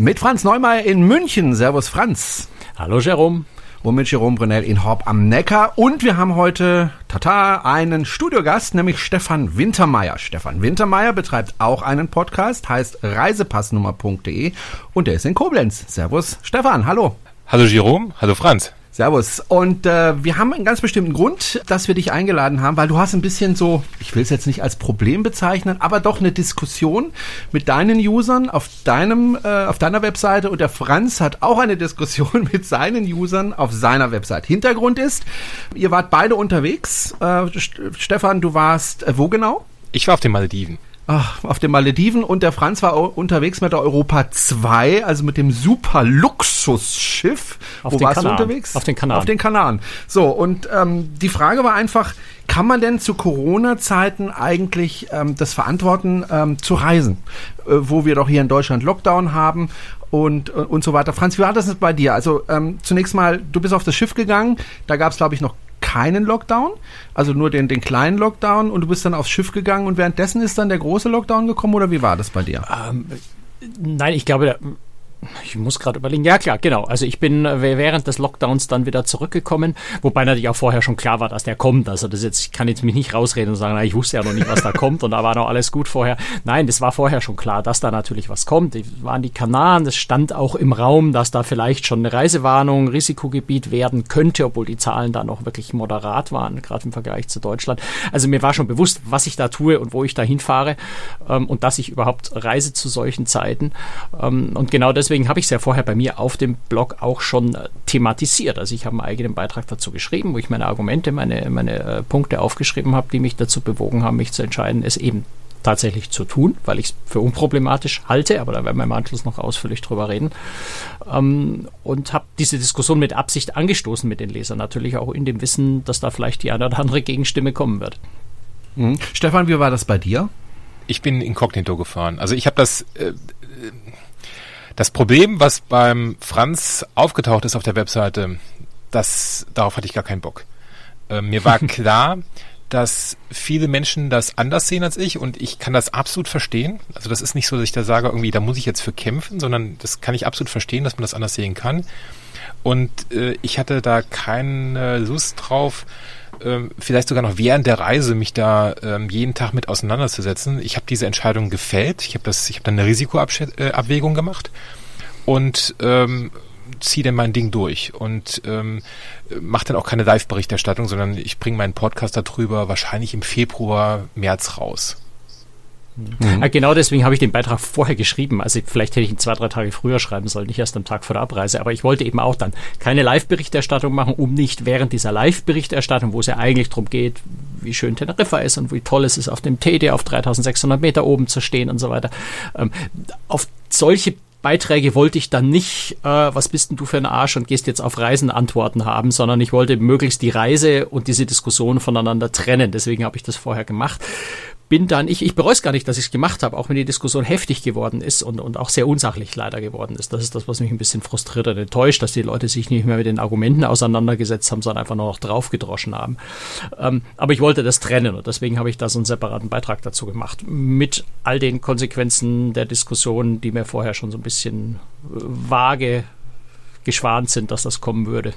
Mit Franz Neumeier in München. Servus Franz. Hallo Jerome. Und mit Jerome Brunel in Horb am Neckar. Und wir haben heute, tata, einen Studiogast, nämlich Stefan Wintermeier. Stefan Wintermeier betreibt auch einen Podcast, heißt reisepassnummer.de und der ist in Koblenz. Servus Stefan, hallo. Hallo Jerome, hallo Franz. Servus. Und äh, wir haben einen ganz bestimmten Grund, dass wir dich eingeladen haben, weil du hast ein bisschen so, ich will es jetzt nicht als Problem bezeichnen, aber doch eine Diskussion mit deinen Usern auf deinem, äh, auf deiner Webseite und der Franz hat auch eine Diskussion mit seinen Usern auf seiner Webseite. Hintergrund ist, ihr wart beide unterwegs. Äh, Stefan, du warst äh, wo genau? Ich war auf den Malediven. Ach, auf den Malediven und der Franz war unterwegs mit der Europa 2, also mit dem super Luxusschiff. Auf Wo warst Kanaren. du unterwegs? Auf den Kanaren. Auf den Kanaren. So, und ähm, die Frage war einfach, kann man denn zu Corona-Zeiten eigentlich ähm, das verantworten, ähm, zu reisen? Äh, wo wir doch hier in Deutschland Lockdown haben und, und, und so weiter. Franz, wie war das bei dir? Also ähm, zunächst mal, du bist auf das Schiff gegangen, da gab es, glaube ich, noch keinen Lockdown, also nur den, den kleinen Lockdown und du bist dann aufs Schiff gegangen und währenddessen ist dann der große Lockdown gekommen oder wie war das bei dir? Ähm, nein, ich glaube, ich muss gerade überlegen. Ja, klar, genau. Also ich bin äh, während des Lockdowns dann wieder zurückgekommen, wobei natürlich auch vorher schon klar war, dass der kommt. Also das jetzt, ich kann jetzt mich nicht rausreden und sagen, na, ich wusste ja noch nicht, was da kommt und da war noch alles gut vorher. Nein, das war vorher schon klar, dass da natürlich was kommt. Die waren die Kanaren, das stand auch im Raum, dass da vielleicht schon eine Reisewarnung, Risikogebiet werden könnte, obwohl die Zahlen da noch wirklich moderat waren, gerade im Vergleich zu Deutschland. Also mir war schon bewusst, was ich da tue und wo ich da hinfahre ähm, und dass ich überhaupt reise zu solchen Zeiten. Ähm, und genau das deswegen habe ich es ja vorher bei mir auf dem Blog auch schon äh, thematisiert. Also ich habe einen eigenen Beitrag dazu geschrieben, wo ich meine Argumente, meine, meine äh, Punkte aufgeschrieben habe, die mich dazu bewogen haben, mich zu entscheiden, es eben tatsächlich zu tun, weil ich es für unproblematisch halte, aber da werden wir im Anschluss noch ausführlich drüber reden. Ähm, und habe diese Diskussion mit Absicht angestoßen mit den Lesern, natürlich auch in dem Wissen, dass da vielleicht die eine oder andere Gegenstimme kommen wird. Mhm. Stefan, wie war das bei dir? Ich bin inkognito gefahren. Also ich habe das äh, das Problem, was beim Franz aufgetaucht ist auf der Webseite, das, darauf hatte ich gar keinen Bock. Äh, mir war klar, dass viele Menschen das anders sehen als ich und ich kann das absolut verstehen. Also das ist nicht so, dass ich da sage, irgendwie, da muss ich jetzt für kämpfen, sondern das kann ich absolut verstehen, dass man das anders sehen kann. Und äh, ich hatte da keine Lust drauf, ähm, vielleicht sogar noch während der Reise mich da ähm, jeden Tag mit auseinanderzusetzen. Ich habe diese Entscheidung gefällt. Ich habe das, ich habe dann eine Risikoabwägung gemacht und ähm, ziehe dann mein Ding durch und ähm, mache dann auch keine Live-Berichterstattung, sondern ich bringe meinen Podcast darüber wahrscheinlich im Februar, März raus. Mhm. Genau deswegen habe ich den Beitrag vorher geschrieben. Also vielleicht hätte ich ihn zwei, drei Tage früher schreiben sollen, nicht erst am Tag vor der Abreise. Aber ich wollte eben auch dann keine Live-Berichterstattung machen, um nicht während dieser Live-Berichterstattung, wo es ja eigentlich darum geht, wie schön Teneriffa ist und wie toll es ist, auf dem TD auf 3600 Meter oben zu stehen und so weiter, ähm, auf solche Beiträge wollte ich dann nicht, äh, was bist denn du für ein Arsch und gehst jetzt auf Reisen Antworten haben, sondern ich wollte möglichst die Reise und diese Diskussion voneinander trennen. Deswegen habe ich das vorher gemacht bin dann, ich, ich bereue es gar nicht, dass ich es gemacht habe, auch wenn die Diskussion heftig geworden ist und, und auch sehr unsachlich leider geworden ist. Das ist das, was mich ein bisschen frustriert und enttäuscht, dass die Leute sich nicht mehr mit den Argumenten auseinandergesetzt haben, sondern einfach nur noch draufgedroschen haben. Ähm, aber ich wollte das trennen und deswegen habe ich da so einen separaten Beitrag dazu gemacht. Mit all den Konsequenzen der Diskussion, die mir vorher schon so ein bisschen äh, vage geschwant sind, dass das kommen würde.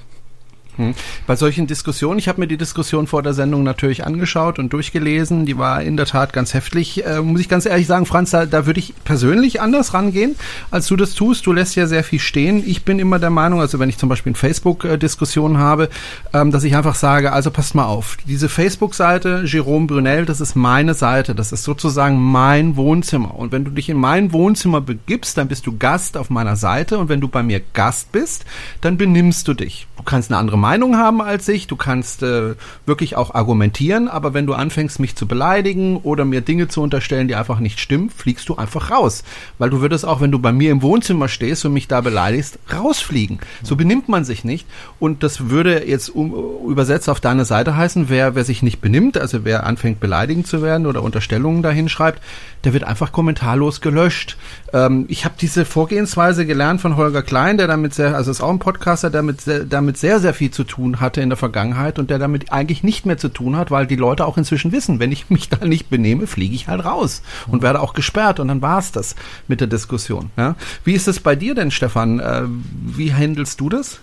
Hm. Bei solchen Diskussionen, ich habe mir die Diskussion vor der Sendung natürlich angeschaut und durchgelesen, die war in der Tat ganz heftig. Äh, muss ich ganz ehrlich sagen, Franz, da, da würde ich persönlich anders rangehen, als du das tust. Du lässt ja sehr viel stehen. Ich bin immer der Meinung, also wenn ich zum Beispiel in Facebook-Diskussionen habe, ähm, dass ich einfach sage, also passt mal auf, diese Facebook-Seite Jerome Brunel, das ist meine Seite, das ist sozusagen mein Wohnzimmer. Und wenn du dich in mein Wohnzimmer begibst, dann bist du Gast auf meiner Seite und wenn du bei mir Gast bist, dann benimmst du dich. Du kannst eine andere Meinung haben als ich, du kannst äh, wirklich auch argumentieren, aber wenn du anfängst, mich zu beleidigen oder mir Dinge zu unterstellen, die einfach nicht stimmen, fliegst du einfach raus. Weil du würdest auch, wenn du bei mir im Wohnzimmer stehst und mich da beleidigst, rausfliegen. So benimmt man sich nicht. Und das würde jetzt um, übersetzt auf deine Seite heißen, wer, wer sich nicht benimmt, also wer anfängt beleidigend zu werden oder Unterstellungen dahin schreibt, der wird einfach kommentarlos gelöscht. Ähm, ich habe diese Vorgehensweise gelernt von Holger Klein, der damit sehr, also ist auch ein Podcaster, der mit, der mit sehr, sehr viel zu tun hatte in der Vergangenheit und der damit eigentlich nicht mehr zu tun hat, weil die Leute auch inzwischen wissen, wenn ich mich da nicht benehme, fliege ich halt raus und werde auch gesperrt und dann war es das mit der Diskussion. Ja? Wie ist es bei dir denn, Stefan? Äh, wie handelst du das?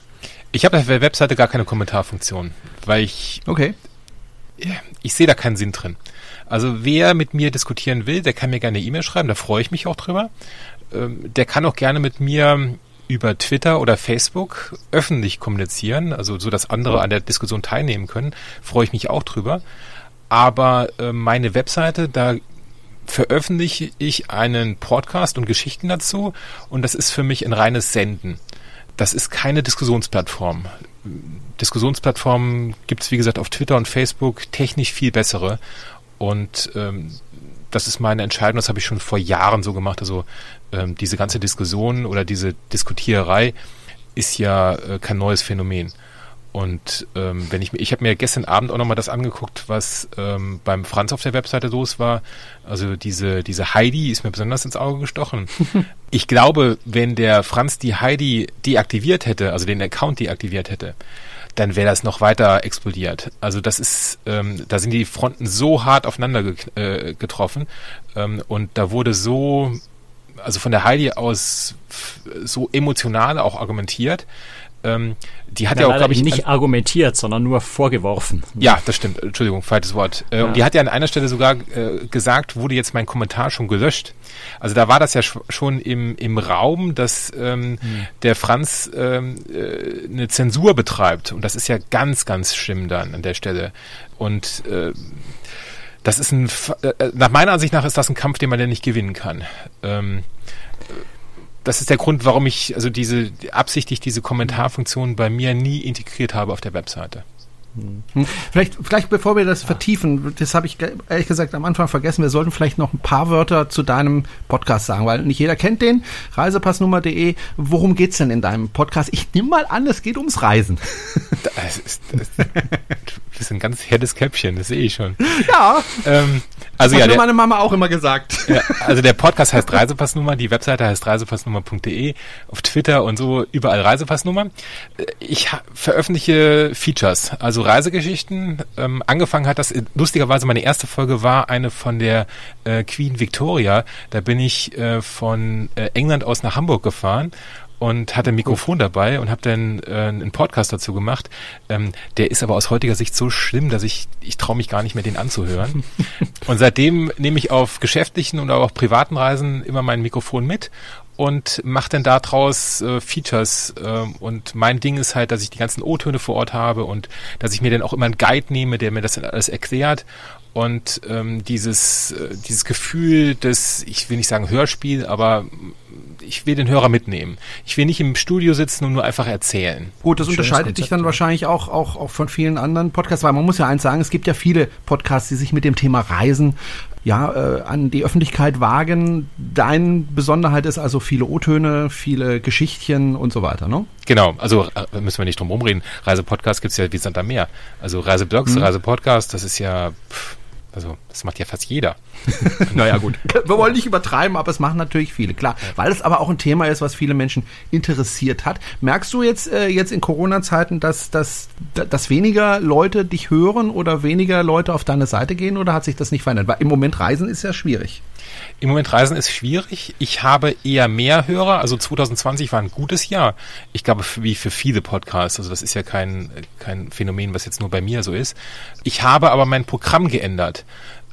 Ich habe auf der Webseite gar keine Kommentarfunktion, weil ich okay. ich sehe da keinen Sinn drin. Also wer mit mir diskutieren will, der kann mir gerne eine E-Mail schreiben, da freue ich mich auch drüber. Ähm, der kann auch gerne mit mir über Twitter oder Facebook öffentlich kommunizieren, also so, dass andere an der Diskussion teilnehmen können, freue ich mich auch drüber. Aber äh, meine Webseite, da veröffentliche ich einen Podcast und Geschichten dazu und das ist für mich ein reines Senden. Das ist keine Diskussionsplattform. Diskussionsplattformen gibt es, wie gesagt, auf Twitter und Facebook technisch viel bessere. Und ähm, das ist meine Entscheidung, das habe ich schon vor Jahren so gemacht. Also ähm, diese ganze Diskussion oder diese Diskutiererei ist ja äh, kein neues Phänomen. Und ähm, wenn ich mir, ich habe mir gestern Abend auch nochmal das angeguckt, was ähm, beim Franz auf der Webseite los war. Also diese, diese Heidi ist mir besonders ins Auge gestochen. ich glaube, wenn der Franz die Heidi deaktiviert hätte, also den Account deaktiviert hätte, dann wäre das noch weiter explodiert. Also das ist, ähm, da sind die Fronten so hart aufeinander ge äh, getroffen ähm, und da wurde so, also von der Heidi aus so emotional auch argumentiert, ähm, die hat ja, ja auch, glaube ich, nicht argumentiert, sondern nur vorgeworfen. Ja, das stimmt. Entschuldigung, falsches Wort. Äh, ja. Und die hat ja an einer Stelle sogar äh, gesagt, wurde jetzt mein Kommentar schon gelöscht. Also da war das ja schon im, im Raum, dass ähm, hm. der Franz ähm, äh, eine Zensur betreibt. Und das ist ja ganz, ganz schlimm dann an der Stelle. Und äh, das ist ein, äh, nach meiner Ansicht nach ist das ein Kampf, den man ja nicht gewinnen kann. Ähm, das ist der Grund, warum ich also diese absichtlich diese Kommentarfunktion bei mir nie integriert habe auf der Webseite. Hm. Vielleicht, vielleicht bevor wir das vertiefen, das habe ich ehrlich gesagt am Anfang vergessen, wir sollten vielleicht noch ein paar Wörter zu deinem Podcast sagen, weil nicht jeder kennt den. Reisepassnummer.de. Worum geht's denn in deinem Podcast? Ich nehme mal an, es geht ums Reisen. Das ist, das ist ein ganz helles Käppchen, das sehe ich schon. Ja. Ähm, also das ja, hat der, meine Mama auch immer gesagt. Ja, also der Podcast heißt Reisepassnummer, die Webseite heißt reisepassnummer.de, auf Twitter und so überall Reisepassnummer. Ich veröffentliche Features, also Reisegeschichten. Ähm, angefangen hat das, lustigerweise meine erste Folge war eine von der äh, Queen Victoria. Da bin ich äh, von äh, England aus nach Hamburg gefahren und hatte ein Mikrofon dabei und habe dann äh, einen Podcast dazu gemacht. Ähm, der ist aber aus heutiger Sicht so schlimm, dass ich ich traue mich gar nicht mehr den anzuhören. und seitdem nehme ich auf geschäftlichen und auch privaten Reisen immer mein Mikrofon mit und mache dann daraus äh, Features. Äh, und mein Ding ist halt, dass ich die ganzen O-Töne vor Ort habe und dass ich mir dann auch immer einen Guide nehme, der mir das alles erklärt und ähm, dieses, äh, dieses Gefühl des, ich will nicht sagen Hörspiel, aber ich will den Hörer mitnehmen. Ich will nicht im Studio sitzen und nur einfach erzählen. Gut, das unterscheidet Konzept, dich dann ja. wahrscheinlich auch, auch, auch von vielen anderen Podcasts, weil man muss ja eins sagen, es gibt ja viele Podcasts, die sich mit dem Thema Reisen ja, äh, an die Öffentlichkeit wagen. Deine Besonderheit ist also viele O-Töne, viele Geschichtchen und so weiter, ne? Genau, also äh, müssen wir nicht drum rumreden. Reisepodcast gibt's ja wie Santa Meer. Also Reiseblogs, mhm. Reisepodcast, das ist ja pff, also, das macht ja fast jeder. naja, gut. Wir wollen nicht übertreiben, aber es machen natürlich viele, klar. Weil es aber auch ein Thema ist, was viele Menschen interessiert hat. Merkst du jetzt, äh, jetzt in Corona-Zeiten, dass, dass, dass weniger Leute dich hören oder weniger Leute auf deine Seite gehen oder hat sich das nicht verändert? Weil im Moment Reisen ist ja schwierig. Im Moment Reisen ist schwierig. Ich habe eher mehr Hörer. Also 2020 war ein gutes Jahr. Ich glaube, wie für viele Podcasts. Also das ist ja kein, kein Phänomen, was jetzt nur bei mir so ist. Ich habe aber mein Programm geändert.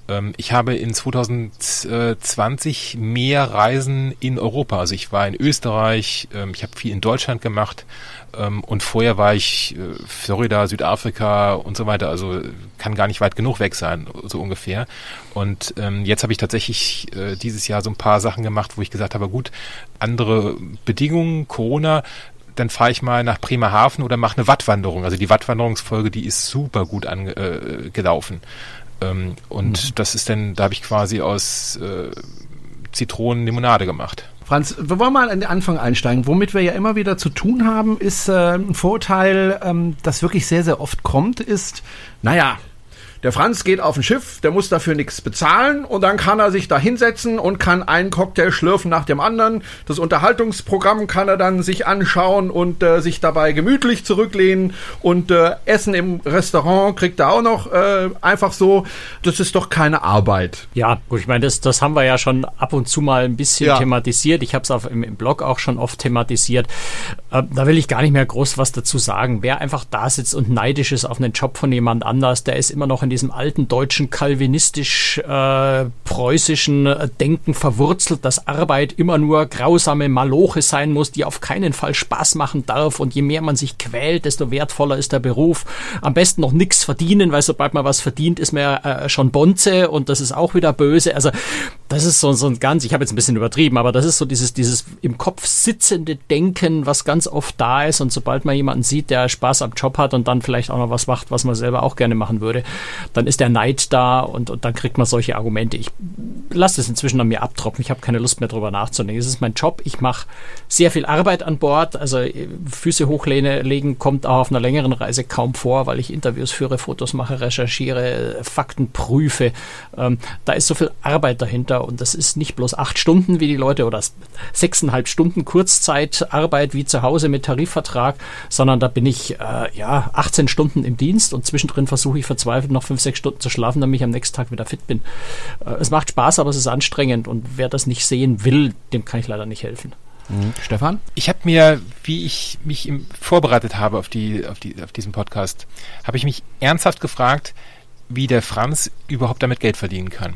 Ähm, ich habe in 2020 mehr Reisen in Europa. Also ich war in Österreich, ähm, ich habe viel in Deutschland gemacht ähm, und vorher war ich äh, Florida, Südafrika und so weiter. Also kann gar nicht weit genug weg sein, so ungefähr. Und jetzt habe ich tatsächlich äh, dieses Jahr so ein paar Sachen gemacht, wo ich gesagt habe, gut, andere Bedingungen, Corona, dann fahre ich mal nach Bremerhaven oder mache eine Wattwanderung. Also die Wattwanderungsfolge, die ist super gut angelaufen. Äh, ähm, und mhm. das ist dann, da habe ich quasi aus äh, Zitronen Limonade gemacht. Franz, wir wollen mal an den Anfang einsteigen. Womit wir ja immer wieder zu tun haben, ist äh, ein Vorteil, ähm, das wirklich sehr, sehr oft kommt, ist, naja, der Franz geht auf ein Schiff, der muss dafür nichts bezahlen und dann kann er sich da hinsetzen und kann einen Cocktail schlürfen nach dem anderen. Das Unterhaltungsprogramm kann er dann sich anschauen und äh, sich dabei gemütlich zurücklehnen und äh, Essen im Restaurant kriegt er auch noch äh, einfach so. Das ist doch keine Arbeit. Ja, gut, ich meine, das, das haben wir ja schon ab und zu mal ein bisschen ja. thematisiert. Ich habe es im, im Blog auch schon oft thematisiert. Äh, da will ich gar nicht mehr groß was dazu sagen. Wer einfach da sitzt und neidisch ist auf einen Job von jemand anders, der ist immer noch in diesem alten deutschen kalvinistisch-preußischen äh, Denken verwurzelt, dass Arbeit immer nur grausame Maloche sein muss, die auf keinen Fall Spaß machen darf. Und je mehr man sich quält, desto wertvoller ist der Beruf. Am besten noch nichts verdienen, weil sobald man was verdient, ist man ja äh, schon Bonze und das ist auch wieder böse. Also das ist so, so ein ganz, ich habe jetzt ein bisschen übertrieben, aber das ist so dieses, dieses im Kopf sitzende Denken, was ganz oft da ist. Und sobald man jemanden sieht, der Spaß am Job hat und dann vielleicht auch noch was macht, was man selber auch gerne machen würde, dann ist der Neid da und, und dann kriegt man solche Argumente. Ich lasse das inzwischen an mir abtropfen. Ich habe keine Lust mehr drüber nachzudenken. Es ist mein Job. Ich mache sehr viel Arbeit an Bord. Also äh, Füße hochlegen kommt auch auf einer längeren Reise kaum vor, weil ich Interviews führe, Fotos mache, recherchiere, Fakten prüfe. Ähm, da ist so viel Arbeit dahinter und das ist nicht bloß acht Stunden wie die Leute oder sechseinhalb Stunden Kurzzeitarbeit wie zu Hause mit Tarifvertrag, sondern da bin ich äh, ja 18 Stunden im Dienst und zwischendrin versuche ich verzweifelt noch fünf, sechs Stunden zu schlafen, damit ich am nächsten Tag wieder fit bin. Äh, es macht Spaß, aber es ist anstrengend und wer das nicht sehen will, dem kann ich leider nicht helfen. Mhm. Stefan? Ich habe mir, wie ich mich im, vorbereitet habe auf, die, auf, die, auf diesen Podcast, habe ich mich ernsthaft gefragt, wie der Franz überhaupt damit Geld verdienen kann.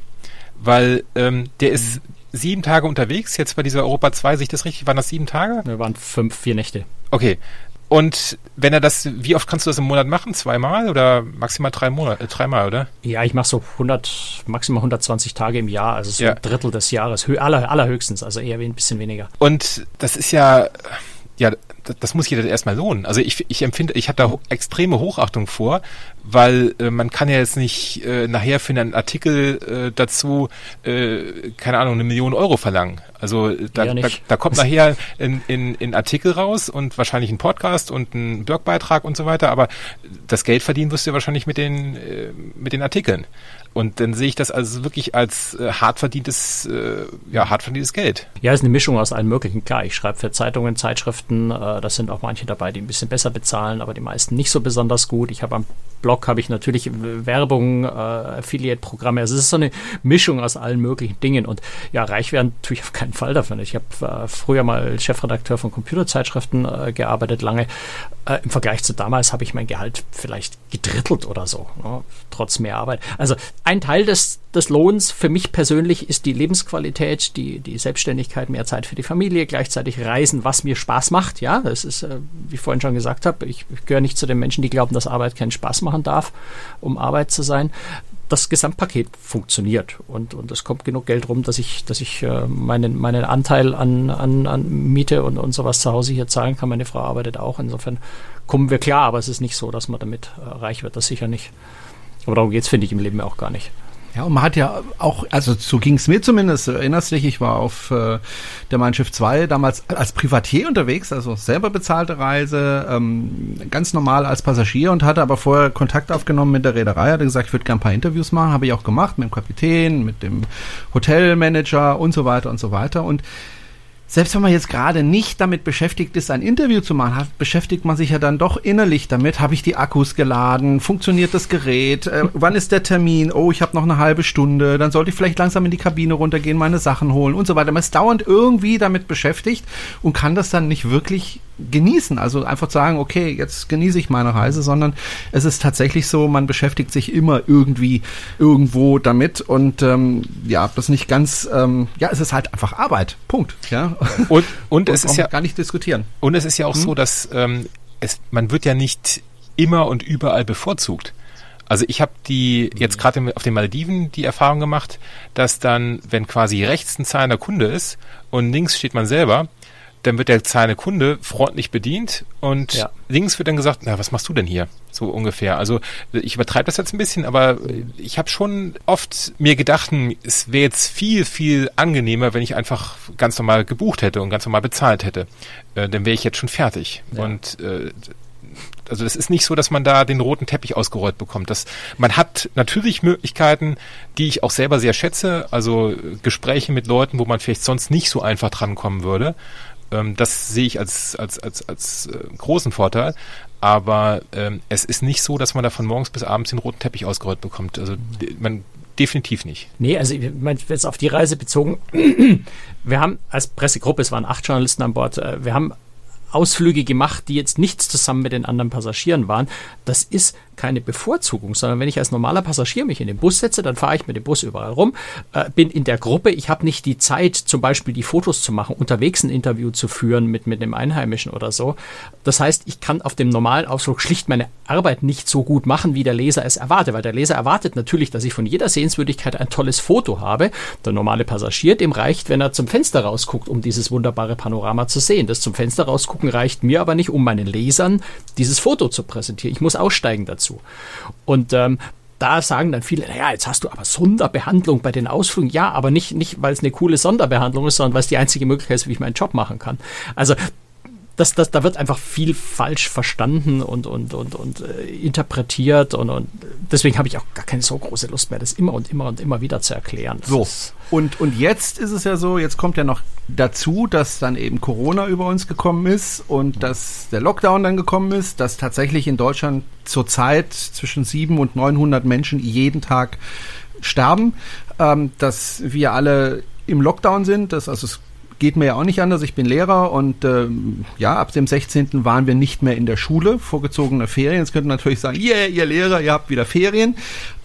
Weil ähm, der ist mhm. sieben Tage unterwegs, jetzt bei dieser Europa 2, sehe ich das richtig? Waren das sieben Tage? Wir waren fünf, vier Nächte. Okay. Und wenn er das, wie oft kannst du das im Monat machen? Zweimal oder maximal drei Monate, äh, dreimal, oder? Ja, ich mache so 100, maximal 120 Tage im Jahr, also so ja. ein Drittel des Jahres, aller, allerhöchstens, also eher ein bisschen weniger. Und das ist ja, ja, das muss jeder erstmal lohnen. Also ich, ich empfinde, ich habe da extreme Hochachtung vor, weil äh, man kann ja jetzt nicht äh, nachher für einen Artikel äh, dazu, äh, keine Ahnung, eine Million Euro verlangen. Also äh, da, ja, da, da, kommt nachher ein, in, in Artikel raus und wahrscheinlich ein Podcast und ein Blogbeitrag und so weiter, aber das Geld verdienen wirst du wahrscheinlich mit den, äh, mit den Artikeln. Und dann sehe ich das also wirklich als äh, hart verdientes, äh, ja, hart verdientes Geld. Ja, ist eine Mischung aus allen möglichen. Klar, ich schreibe für Zeitungen, Zeitschriften, äh, das sind auch manche dabei, die ein bisschen besser bezahlen, aber die meisten nicht so besonders gut. Ich habe am Blog habe ich natürlich Werbung, äh, Affiliate-Programme. Also es ist so eine Mischung aus allen möglichen Dingen. Und ja, reich werden tue ich auf keinen Fall davon. Ich habe äh, früher mal Chefredakteur von Computerzeitschriften äh, gearbeitet, lange. Äh, Im Vergleich zu damals habe ich mein Gehalt vielleicht gedrittelt oder so, ne, trotz mehr Arbeit. Also ein Teil des, des Lohns für mich persönlich ist die Lebensqualität, die, die Selbstständigkeit, mehr Zeit für die Familie, gleichzeitig Reisen, was mir Spaß macht. Ja, das ist, äh, wie ich vorhin schon gesagt habe, ich, ich gehöre nicht zu den Menschen, die glauben, dass Arbeit keinen Spaß machen darf, um Arbeit zu sein das Gesamtpaket funktioniert und, und es kommt genug Geld rum, dass ich, dass ich äh, meinen, meinen Anteil an, an, an Miete und, und sowas zu Hause hier zahlen kann. Meine Frau arbeitet auch. Insofern kommen wir klar, aber es ist nicht so, dass man damit äh, reich wird, das sicher nicht. Aber darum geht es, finde ich, im Leben auch gar nicht. Ja, und man hat ja auch, also so ging es mir zumindest, erinnerst dich, ich war auf äh, der Mein Schiff 2 damals als Privatier unterwegs, also selber bezahlte Reise, ähm, ganz normal als Passagier und hatte aber vorher Kontakt aufgenommen mit der Reederei, hatte gesagt, ich würde gerne ein paar Interviews machen, habe ich auch gemacht mit dem Kapitän, mit dem Hotelmanager und so weiter und so weiter. Und selbst wenn man jetzt gerade nicht damit beschäftigt ist, ein Interview zu machen, hat, beschäftigt man sich ja dann doch innerlich damit. Habe ich die Akkus geladen? Funktioniert das Gerät? Äh, wann ist der Termin? Oh, ich habe noch eine halbe Stunde. Dann sollte ich vielleicht langsam in die Kabine runtergehen, meine Sachen holen und so weiter. Man ist dauernd irgendwie damit beschäftigt und kann das dann nicht wirklich genießen. Also einfach sagen, okay, jetzt genieße ich meine Reise, sondern es ist tatsächlich so, man beschäftigt sich immer irgendwie irgendwo damit und ähm, ja, das nicht ganz, ähm, ja, es ist halt einfach Arbeit. Punkt. Ja. Und, und es ist ja gar nicht diskutieren. Und es ist ja auch hm? so, dass ähm, es, man wird ja nicht immer und überall bevorzugt. Also ich habe die jetzt gerade auf den Malediven die Erfahrung gemacht, dass dann, wenn quasi rechts ein zahlender Kunde ist und links steht man selber, dann wird der zahlende Kunde freundlich bedient und ja. links wird dann gesagt, na, was machst du denn hier? So ungefähr. Also ich übertreibe das jetzt ein bisschen, aber ich habe schon oft mir gedacht, hm, es wäre jetzt viel, viel angenehmer, wenn ich einfach ganz normal gebucht hätte und ganz normal bezahlt hätte. Äh, dann wäre ich jetzt schon fertig. Ja. Und äh, Also es ist nicht so, dass man da den roten Teppich ausgerollt bekommt. Das, man hat natürlich Möglichkeiten, die ich auch selber sehr schätze, also Gespräche mit Leuten, wo man vielleicht sonst nicht so einfach drankommen würde. Ähm, das sehe ich als, als, als, als äh, großen Vorteil. Aber ähm, es ist nicht so, dass man da von morgens bis abends den roten Teppich ausgerollt bekommt. Also man definitiv nicht. Nee, also ich meine, jetzt auf die Reise bezogen, wir haben als Pressegruppe, es waren acht Journalisten an Bord, äh, wir haben Ausflüge gemacht, die jetzt nichts zusammen mit den anderen Passagieren waren. Das ist keine Bevorzugung, sondern wenn ich als normaler Passagier mich in den Bus setze, dann fahre ich mit dem Bus überall rum, äh, bin in der Gruppe, ich habe nicht die Zeit, zum Beispiel die Fotos zu machen, unterwegs ein Interview zu führen mit, mit einem Einheimischen oder so. Das heißt, ich kann auf dem normalen Ausflug schlicht meine Arbeit nicht so gut machen, wie der Leser es erwartet, weil der Leser erwartet natürlich, dass ich von jeder Sehenswürdigkeit ein tolles Foto habe. Der normale Passagier, dem reicht, wenn er zum Fenster rausguckt, um dieses wunderbare Panorama zu sehen. Das zum Fenster rausgucken reicht mir aber nicht, um meinen Lesern dieses Foto zu präsentieren. Ich muss aussteigen dazu dazu. Und ähm, da sagen dann viele, naja, jetzt hast du aber Sonderbehandlung bei den Ausflügen. Ja, aber nicht, nicht weil es eine coole Sonderbehandlung ist, sondern weil es die einzige Möglichkeit ist, wie ich meinen Job machen kann. Also das, das, da wird einfach viel falsch verstanden und, und, und, und äh, interpretiert und, und deswegen habe ich auch gar keine so große Lust mehr, das immer und immer und immer wieder zu erklären. So. Und, und jetzt ist es ja so, jetzt kommt ja noch dazu, dass dann eben Corona über uns gekommen ist und dass der Lockdown dann gekommen ist, dass tatsächlich in Deutschland zurzeit zwischen 700 und 900 Menschen jeden Tag sterben, ähm, dass wir alle im Lockdown sind, dass also es geht mir ja auch nicht anders. Ich bin Lehrer und äh, ja, ab dem 16. waren wir nicht mehr in der Schule, vorgezogene Ferien. Jetzt könnte man natürlich sagen, yeah, ihr Lehrer, ihr habt wieder Ferien.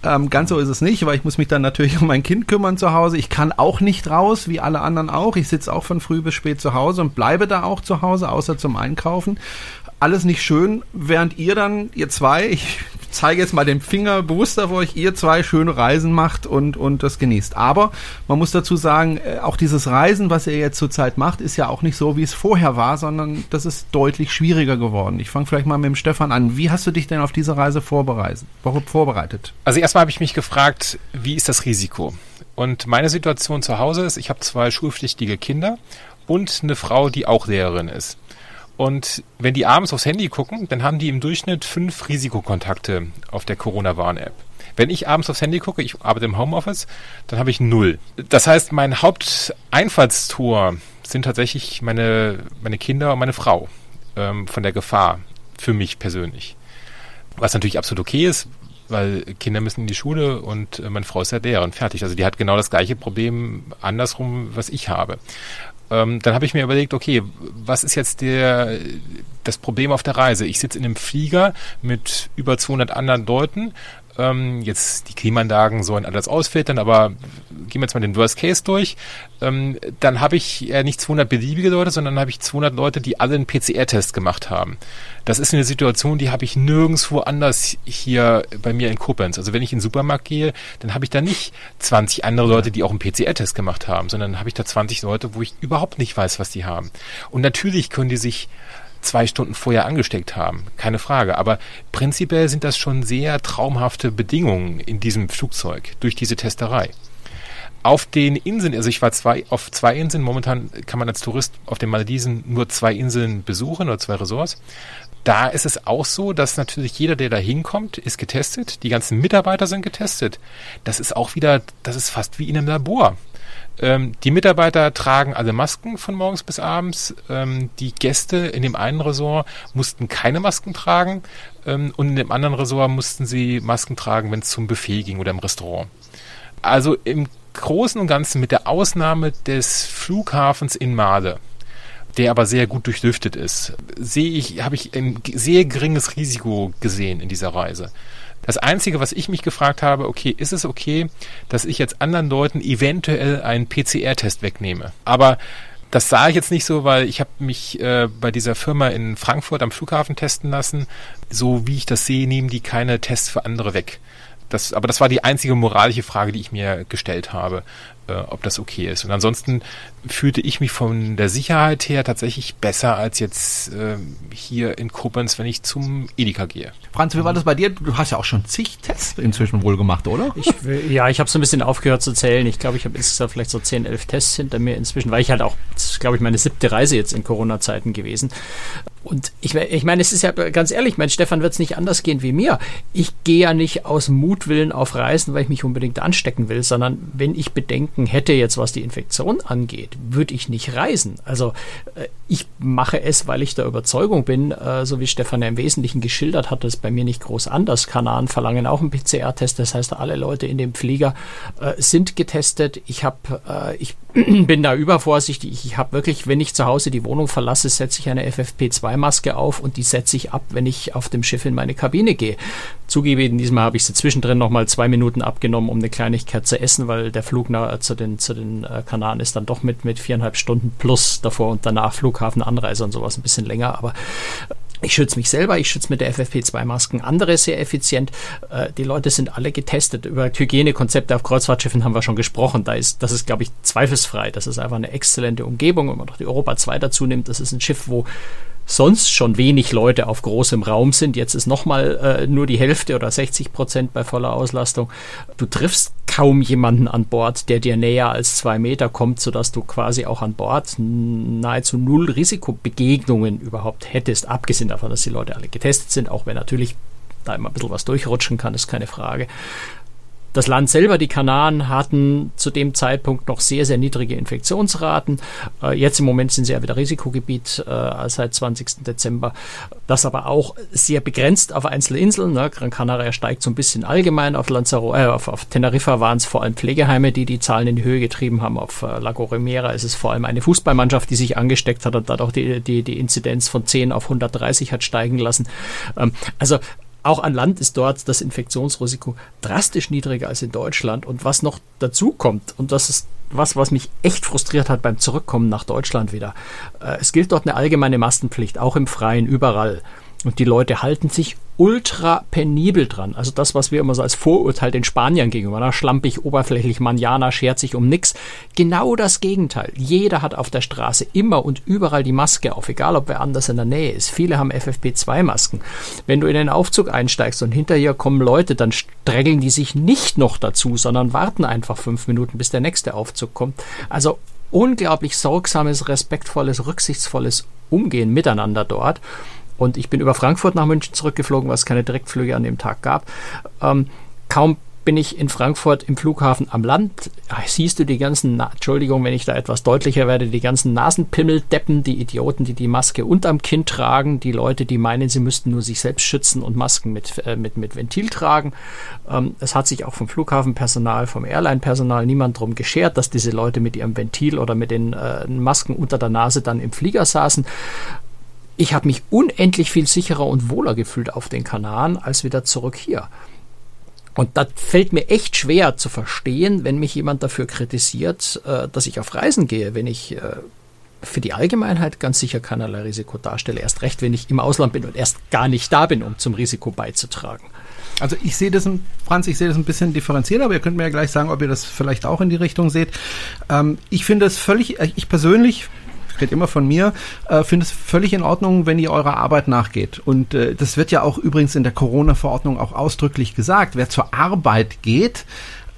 Ähm, ganz so ist es nicht, weil ich muss mich dann natürlich um mein Kind kümmern zu Hause. Ich kann auch nicht raus, wie alle anderen auch. Ich sitze auch von früh bis spät zu Hause und bleibe da auch zu Hause, außer zum Einkaufen alles nicht schön, während ihr dann, ihr zwei, ich zeige jetzt mal den Finger bewusst auf euch, ihr zwei schöne Reisen macht und, und das genießt. Aber man muss dazu sagen, äh, auch dieses Reisen, was ihr jetzt zurzeit macht, ist ja auch nicht so, wie es vorher war, sondern das ist deutlich schwieriger geworden. Ich fange vielleicht mal mit dem Stefan an. Wie hast du dich denn auf diese Reise vorbereitet? Also erstmal habe ich mich gefragt, wie ist das Risiko? Und meine Situation zu Hause ist, ich habe zwei schulpflichtige Kinder und eine Frau, die auch Lehrerin ist. Und wenn die abends aufs Handy gucken, dann haben die im Durchschnitt fünf Risikokontakte auf der Corona-Warn-App. Wenn ich abends aufs Handy gucke, ich arbeite im Homeoffice, dann habe ich null. Das heißt, mein Haupteinfallstor sind tatsächlich meine, meine Kinder und meine Frau ähm, von der Gefahr für mich persönlich. Was natürlich absolut okay ist, weil Kinder müssen in die Schule und äh, meine Frau ist ja Lehrerin, fertig. Also die hat genau das gleiche Problem andersrum, was ich habe. Ähm, dann habe ich mir überlegt, okay, was ist jetzt der, das Problem auf der Reise? Ich sitze in einem Flieger mit über 200 anderen Leuten. Ähm, jetzt die Klimaanlagen sollen alles ausfiltern, aber gehen wir jetzt mal den Worst Case durch. Ähm, dann habe ich äh, nicht 200 beliebige Leute, sondern habe ich 200 Leute, die alle einen PCR-Test gemacht haben. Das ist eine Situation, die habe ich nirgendwo anders hier bei mir in Koblenz. Also wenn ich in den Supermarkt gehe, dann habe ich da nicht 20 andere Leute, die auch einen PCR-Test gemacht haben, sondern habe ich da 20 Leute, wo ich überhaupt nicht weiß, was die haben. Und natürlich können die sich zwei Stunden vorher angesteckt haben, keine Frage. Aber prinzipiell sind das schon sehr traumhafte Bedingungen in diesem Flugzeug durch diese Testerei. Auf den Inseln, also ich war zwei, auf zwei Inseln, momentan kann man als Tourist auf den Malediven nur zwei Inseln besuchen oder zwei Ressorts. Da ist es auch so, dass natürlich jeder, der da hinkommt, ist getestet. Die ganzen Mitarbeiter sind getestet. Das ist auch wieder, das ist fast wie in einem Labor. Ähm, die Mitarbeiter tragen alle Masken von morgens bis abends. Ähm, die Gäste in dem einen Resort mussten keine Masken tragen ähm, und in dem anderen Resort mussten sie Masken tragen, wenn es zum Buffet ging oder im Restaurant. Also im Großen und Ganzen mit der Ausnahme des Flughafens in Male, der aber sehr gut durchlüftet ist, sehe ich, habe ich ein sehr geringes Risiko gesehen in dieser Reise. Das Einzige, was ich mich gefragt habe, okay, ist es okay, dass ich jetzt anderen Leuten eventuell einen PCR-Test wegnehme? Aber das sah ich jetzt nicht so, weil ich habe mich äh, bei dieser Firma in Frankfurt am Flughafen testen lassen. So wie ich das sehe, nehmen die keine Tests für andere weg. Das, aber das war die einzige moralische Frage, die ich mir gestellt habe, äh, ob das okay ist. Und ansonsten fühlte ich mich von der Sicherheit her tatsächlich besser als jetzt äh, hier in Koblenz, wenn ich zum Edeka gehe. Franz, wie war das bei dir? Du hast ja auch schon zig Tests inzwischen wohl gemacht, oder? Ich, ja, ich habe so ein bisschen aufgehört zu zählen. Ich glaube, ich habe insgesamt vielleicht so 10, 11 Tests hinter mir inzwischen, weil ich halt auch ist, glaube ich, meine siebte Reise jetzt in Corona-Zeiten gewesen. Und ich, ich meine, es ist ja ganz ehrlich, mein Stefan wird es nicht anders gehen wie mir. Ich gehe ja nicht aus Mutwillen auf Reisen, weil ich mich unbedingt anstecken will, sondern wenn ich Bedenken hätte jetzt, was die Infektion angeht, würde ich nicht reisen. Also äh, ich mache es, weil ich der Überzeugung bin, äh, so wie Stefan ja im Wesentlichen geschildert hat, das ist bei mir nicht groß anders. Kanaren verlangen auch einen PCR-Test, das heißt, alle Leute in dem Flieger äh, sind getestet. Ich habe, ich bin da übervorsichtig. Ich habe wirklich, wenn ich zu Hause die Wohnung verlasse, setze ich eine FFP2-Maske auf und die setze ich ab, wenn ich auf dem Schiff in meine Kabine gehe. Zugebe, in diesem Mal habe ich sie zwischendrin nochmal zwei Minuten abgenommen, um eine Kleinigkeit zu essen, weil der Flug nach, zu den, zu den Kanaren ist dann doch mit, mit viereinhalb Stunden plus davor und danach Flughafen, Anreise und sowas ein bisschen länger. Aber ich schütze mich selber, ich schütze mit der FFP2-Masken andere sehr effizient. Äh, die Leute sind alle getestet. Über Hygienekonzepte auf Kreuzfahrtschiffen haben wir schon gesprochen. Da ist, das ist, glaube ich, zweifelsfrei. Das ist einfach eine exzellente Umgebung. Wenn man noch die Europa 2 dazu nimmt, das ist ein Schiff, wo sonst schon wenig Leute auf großem Raum sind. Jetzt ist nochmal äh, nur die Hälfte oder 60 Prozent bei voller Auslastung. Du triffst kaum jemanden an Bord, der dir näher als zwei Meter kommt, sodass du quasi auch an Bord nahezu null Risikobegegnungen überhaupt hättest, abgesehen davon, dass die Leute alle getestet sind, auch wenn natürlich da immer ein bisschen was durchrutschen kann, ist keine Frage. Das Land selber, die Kanaren, hatten zu dem Zeitpunkt noch sehr, sehr niedrige Infektionsraten. Äh, jetzt im Moment sind sie ja wieder Risikogebiet äh, seit 20. Dezember. Das aber auch sehr begrenzt auf einzelne Inseln. Ne? Gran Canaria steigt so ein bisschen allgemein. Auf, Lanzarote, äh, auf, auf Teneriffa waren es vor allem Pflegeheime, die die Zahlen in die Höhe getrieben haben. Auf äh, Lago Remera ist es vor allem eine Fußballmannschaft, die sich angesteckt hat und dadurch die, die, die Inzidenz von 10 auf 130 hat steigen lassen. Ähm, also auch an Land ist dort das Infektionsrisiko drastisch niedriger als in Deutschland. Und was noch dazu kommt, und das ist was, was mich echt frustriert hat beim Zurückkommen nach Deutschland wieder. Äh, es gilt dort eine allgemeine Maskenpflicht, auch im Freien, überall. Und die Leute halten sich ultra penibel dran. Also das, was wir immer so als Vorurteil den Spaniern gegenüber, na, schlampig, oberflächlich, Manjana schert sich um nix. Genau das Gegenteil. Jeder hat auf der Straße immer und überall die Maske auf, egal ob wer anders in der Nähe ist. Viele haben FFP2-Masken. Wenn du in den Aufzug einsteigst und hinterher kommen Leute, dann strengeln die sich nicht noch dazu, sondern warten einfach fünf Minuten, bis der nächste Aufzug kommt. Also unglaublich sorgsames, respektvolles, rücksichtsvolles Umgehen miteinander dort. Und ich bin über Frankfurt nach München zurückgeflogen, was keine Direktflüge an dem Tag gab. Ähm, kaum bin ich in Frankfurt im Flughafen am Land, siehst du die ganzen, Na Entschuldigung, wenn ich da etwas deutlicher werde, die ganzen Nasenpimmeldeppen, die Idioten, die die Maske unterm Kinn tragen, die Leute, die meinen, sie müssten nur sich selbst schützen und Masken mit, äh, mit, mit Ventil tragen. Ähm, es hat sich auch vom Flughafenpersonal, vom Airline-Personal niemand drum geschert, dass diese Leute mit ihrem Ventil oder mit den äh, Masken unter der Nase dann im Flieger saßen ich habe mich unendlich viel sicherer und wohler gefühlt auf den Kanaren als wieder zurück hier. Und das fällt mir echt schwer zu verstehen, wenn mich jemand dafür kritisiert, äh, dass ich auf Reisen gehe, wenn ich äh, für die Allgemeinheit ganz sicher keinerlei Risiko darstelle. Erst recht, wenn ich im Ausland bin und erst gar nicht da bin, um zum Risiko beizutragen. Also ich sehe das, Franz, ich sehe das ein bisschen differenziert, aber ihr könnt mir ja gleich sagen, ob ihr das vielleicht auch in die Richtung seht. Ähm, ich finde es völlig, ich persönlich rede immer von mir, äh, finde es völlig in Ordnung, wenn ihr eurer Arbeit nachgeht. Und äh, das wird ja auch übrigens in der Corona-Verordnung auch ausdrücklich gesagt. Wer zur Arbeit geht,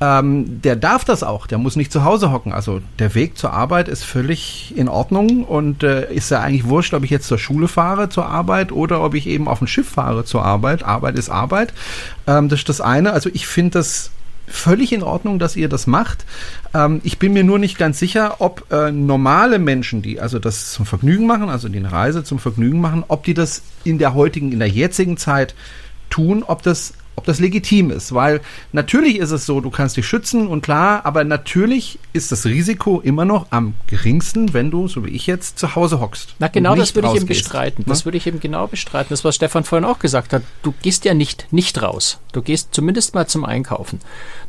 ähm, der darf das auch, der muss nicht zu Hause hocken. Also der Weg zur Arbeit ist völlig in Ordnung und äh, ist ja eigentlich wurscht, ob ich jetzt zur Schule fahre zur Arbeit oder ob ich eben auf ein Schiff fahre zur Arbeit. Arbeit ist Arbeit. Ähm, das ist das eine. Also ich finde das völlig in Ordnung, dass ihr das macht. Ähm, ich bin mir nur nicht ganz sicher, ob äh, normale Menschen, die also das zum Vergnügen machen, also die eine Reise zum Vergnügen machen, ob die das in der heutigen, in der jetzigen Zeit tun, ob das ob das legitim ist, weil natürlich ist es so, du kannst dich schützen und klar, aber natürlich ist das Risiko immer noch am geringsten, wenn du, so wie ich jetzt, zu Hause hockst. Na genau, das würde ich eben bestreiten. Das würde ich eben genau bestreiten. Das, was Stefan vorhin auch gesagt hat. Du gehst ja nicht nicht raus. Du gehst zumindest mal zum Einkaufen.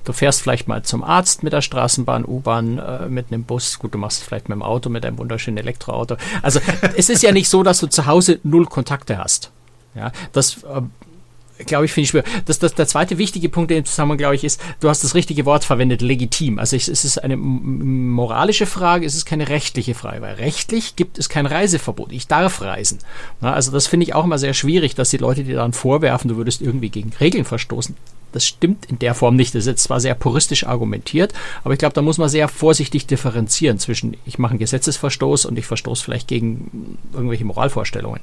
Du fährst vielleicht mal zum Arzt mit der Straßenbahn, U-Bahn, äh, mit einem Bus. Gut, du machst es vielleicht mit dem Auto, mit einem wunderschönen Elektroauto. Also es ist ja nicht so, dass du zu Hause null Kontakte hast. Ja, das äh, glaube ich, finde ich schwer. Das, das, der zweite wichtige Punkt dem Zusammenhang, glaube ich, ist, du hast das richtige Wort verwendet, legitim. Also es, es ist eine moralische Frage, es ist keine rechtliche Frage, weil rechtlich gibt es kein Reiseverbot. Ich darf reisen. Na, also das finde ich auch immer sehr schwierig, dass die Leute dir dann vorwerfen, du würdest irgendwie gegen Regeln verstoßen. Das stimmt in der Form nicht. Das ist jetzt zwar sehr puristisch argumentiert, aber ich glaube, da muss man sehr vorsichtig differenzieren zwischen, ich mache einen Gesetzesverstoß und ich verstoße vielleicht gegen irgendwelche Moralvorstellungen.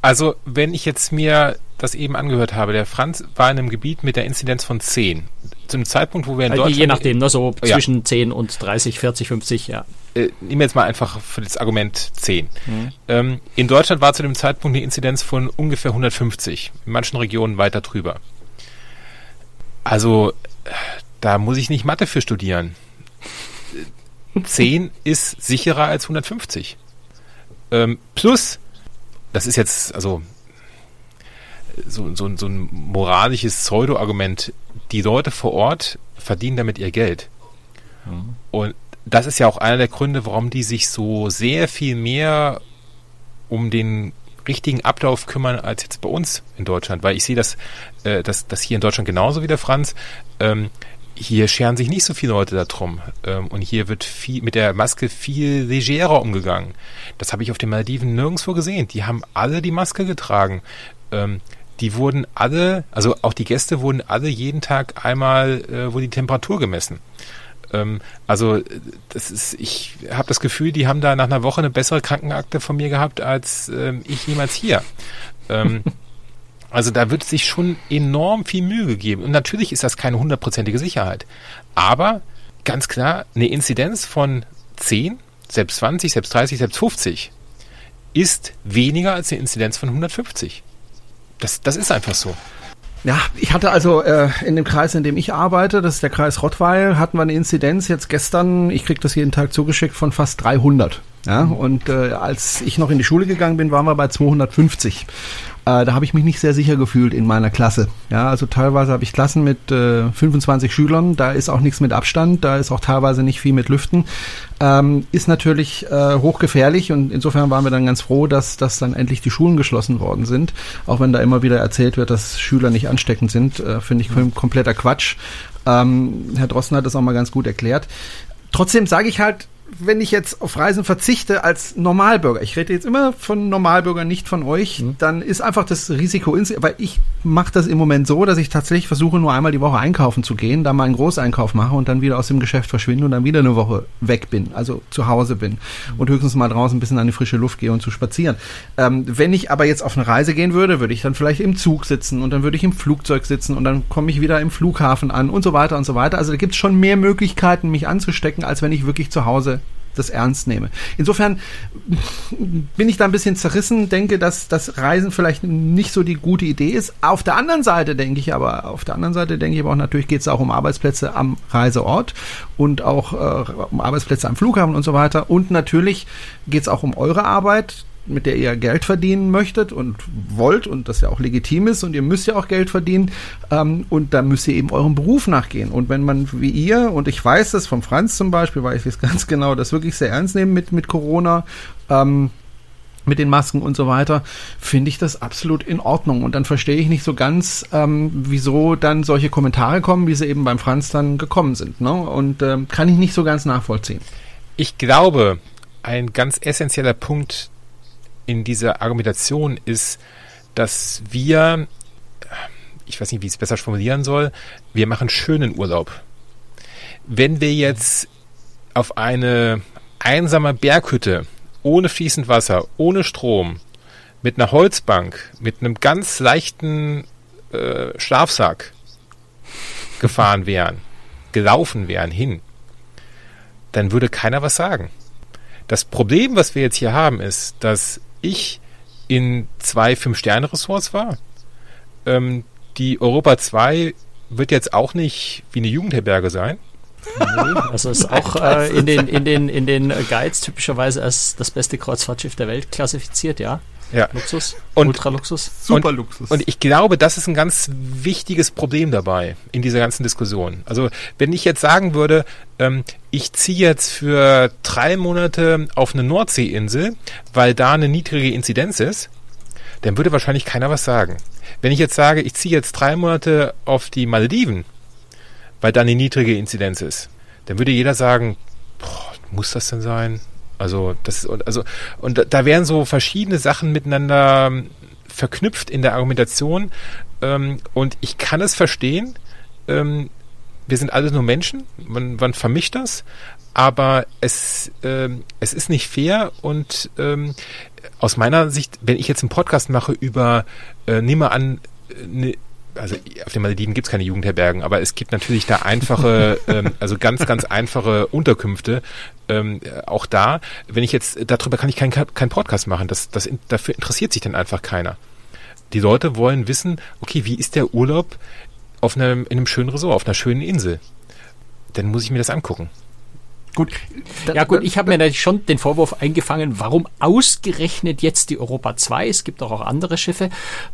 Also, wenn ich jetzt mir das eben angehört habe, der Franz war in einem Gebiet mit der Inzidenz von 10. Zum Zeitpunkt, wo wir in also Deutschland... Je nachdem, ne, so ja. zwischen 10 und 30, 40, 50, ja. Äh, nehmen wir jetzt mal einfach für das Argument 10. Mhm. Ähm, in Deutschland war zu dem Zeitpunkt die Inzidenz von ungefähr 150, in manchen Regionen weiter drüber. Also, da muss ich nicht Mathe für studieren. 10 ist sicherer als 150. Ähm, plus, das ist jetzt, also so, so, so ein moralisches Pseudo-Argument. Die Leute vor Ort verdienen damit ihr Geld. Mhm. Und das ist ja auch einer der Gründe, warum die sich so sehr viel mehr um den richtigen Ablauf kümmern als jetzt bei uns in Deutschland, weil ich sehe das, äh, das, das hier in Deutschland genauso wie der Franz. Ähm, hier scheren sich nicht so viele Leute darum. Ähm, und hier wird viel, mit der Maske viel legerer umgegangen. Das habe ich auf den Maldiven nirgendwo gesehen. Die haben alle die Maske getragen. Ähm, die wurden alle, also auch die Gäste wurden alle jeden Tag einmal, äh, wurde die Temperatur gemessen. Ähm, also das ist, ich habe das Gefühl, die haben da nach einer Woche eine bessere Krankenakte von mir gehabt als ähm, ich jemals hier. Ähm, also da wird sich schon enorm viel Mühe gegeben. Und natürlich ist das keine hundertprozentige Sicherheit. Aber ganz klar, eine Inzidenz von 10, selbst 20, selbst 30, selbst 50 ist weniger als eine Inzidenz von 150. Das, das ist einfach so. Ja, ich hatte also äh, in dem Kreis, in dem ich arbeite, das ist der Kreis Rottweil, hatten wir eine Inzidenz jetzt gestern, ich krieg das jeden Tag zugeschickt, von fast 300. Ja, und äh, als ich noch in die Schule gegangen bin, waren wir bei 250. Äh, da habe ich mich nicht sehr sicher gefühlt in meiner Klasse. Ja, also teilweise habe ich Klassen mit äh, 25 Schülern, da ist auch nichts mit Abstand, da ist auch teilweise nicht viel mit Lüften. Ähm, ist natürlich äh, hochgefährlich und insofern waren wir dann ganz froh, dass, dass dann endlich die Schulen geschlossen worden sind. Auch wenn da immer wieder erzählt wird, dass Schüler nicht ansteckend sind, äh, finde ich kompletter Quatsch. Ähm, Herr Drossen hat das auch mal ganz gut erklärt. Trotzdem sage ich halt, wenn ich jetzt auf Reisen verzichte als Normalbürger, ich rede jetzt immer von Normalbürgern, nicht von euch, mhm. dann ist einfach das Risiko, weil ich mache das im Moment so, dass ich tatsächlich versuche, nur einmal die Woche einkaufen zu gehen, da mal einen Großeinkauf mache und dann wieder aus dem Geschäft verschwinde und dann wieder eine Woche weg bin, also zu Hause bin mhm. und höchstens mal draußen ein bisschen an die frische Luft gehe und zu spazieren. Ähm, wenn ich aber jetzt auf eine Reise gehen würde, würde ich dann vielleicht im Zug sitzen und dann würde ich im Flugzeug sitzen und dann komme ich wieder im Flughafen an und so weiter und so weiter. Also da gibt es schon mehr Möglichkeiten, mich anzustecken, als wenn ich wirklich zu Hause das ernst nehme. Insofern bin ich da ein bisschen zerrissen, denke, dass das Reisen vielleicht nicht so die gute Idee ist. Auf der anderen Seite denke ich aber, auf der anderen Seite denke ich aber auch, natürlich geht es auch um Arbeitsplätze am Reiseort und auch äh, um Arbeitsplätze am Flughafen und so weiter. Und natürlich geht es auch um eure Arbeit mit der ihr Geld verdienen möchtet und wollt und das ja auch legitim ist und ihr müsst ja auch Geld verdienen ähm, und da müsst ihr eben eurem Beruf nachgehen. Und wenn man wie ihr, und ich weiß das vom Franz zum Beispiel, weil ich es ganz genau, das wirklich sehr ernst nehmen mit, mit Corona, ähm, mit den Masken und so weiter, finde ich das absolut in Ordnung. Und dann verstehe ich nicht so ganz, ähm, wieso dann solche Kommentare kommen, wie sie eben beim Franz dann gekommen sind. Ne? Und ähm, kann ich nicht so ganz nachvollziehen. Ich glaube, ein ganz essentieller Punkt in dieser Argumentation ist, dass wir, ich weiß nicht, wie ich es besser formulieren soll, wir machen schönen Urlaub. Wenn wir jetzt auf eine einsame Berghütte ohne fließend Wasser, ohne Strom, mit einer Holzbank, mit einem ganz leichten äh, Schlafsack gefahren wären, gelaufen wären hin, dann würde keiner was sagen. Das Problem, was wir jetzt hier haben, ist, dass ich in zwei Fünf-Sterne-Ressorts war. Ähm, die Europa 2 wird jetzt auch nicht wie eine Jugendherberge sein. Nee, also ist auch äh, in, den, in, den, in den Guides typischerweise als das beste Kreuzfahrtschiff der Welt klassifiziert, ja. Ja. Luxus, und, Ultraluxus. Super Luxus. Und ich glaube, das ist ein ganz wichtiges Problem dabei in dieser ganzen Diskussion. Also wenn ich jetzt sagen würde, ähm, ich ziehe jetzt für drei Monate auf eine Nordseeinsel, weil da eine niedrige Inzidenz ist, dann würde wahrscheinlich keiner was sagen. Wenn ich jetzt sage, ich ziehe jetzt drei Monate auf die Malediven, weil da eine niedrige Inzidenz ist, dann würde jeder sagen, boah, muss das denn sein? Also das also und da werden so verschiedene Sachen miteinander ähm, verknüpft in der Argumentation. Ähm, und ich kann es verstehen. Ähm, wir sind alle nur Menschen, man, man vermischt das, aber es, ähm, es ist nicht fair. Und ähm, aus meiner Sicht, wenn ich jetzt einen Podcast mache über, äh, nehme an, äh, ne, also auf den Malediven gibt es keine Jugendherbergen, aber es gibt natürlich da einfache, ähm, also ganz, ganz einfache Unterkünfte. Ähm, auch da, wenn ich jetzt, darüber kann ich keinen kein Podcast machen. Das, das, dafür interessiert sich dann einfach keiner. Die Leute wollen wissen, okay, wie ist der Urlaub auf einem, in einem schönen Resort, auf einer schönen Insel? Dann muss ich mir das angucken. Gut. ja gut, ich habe mir natürlich schon den Vorwurf eingefangen, warum ausgerechnet jetzt die Europa 2? Es gibt auch, auch andere Schiffe.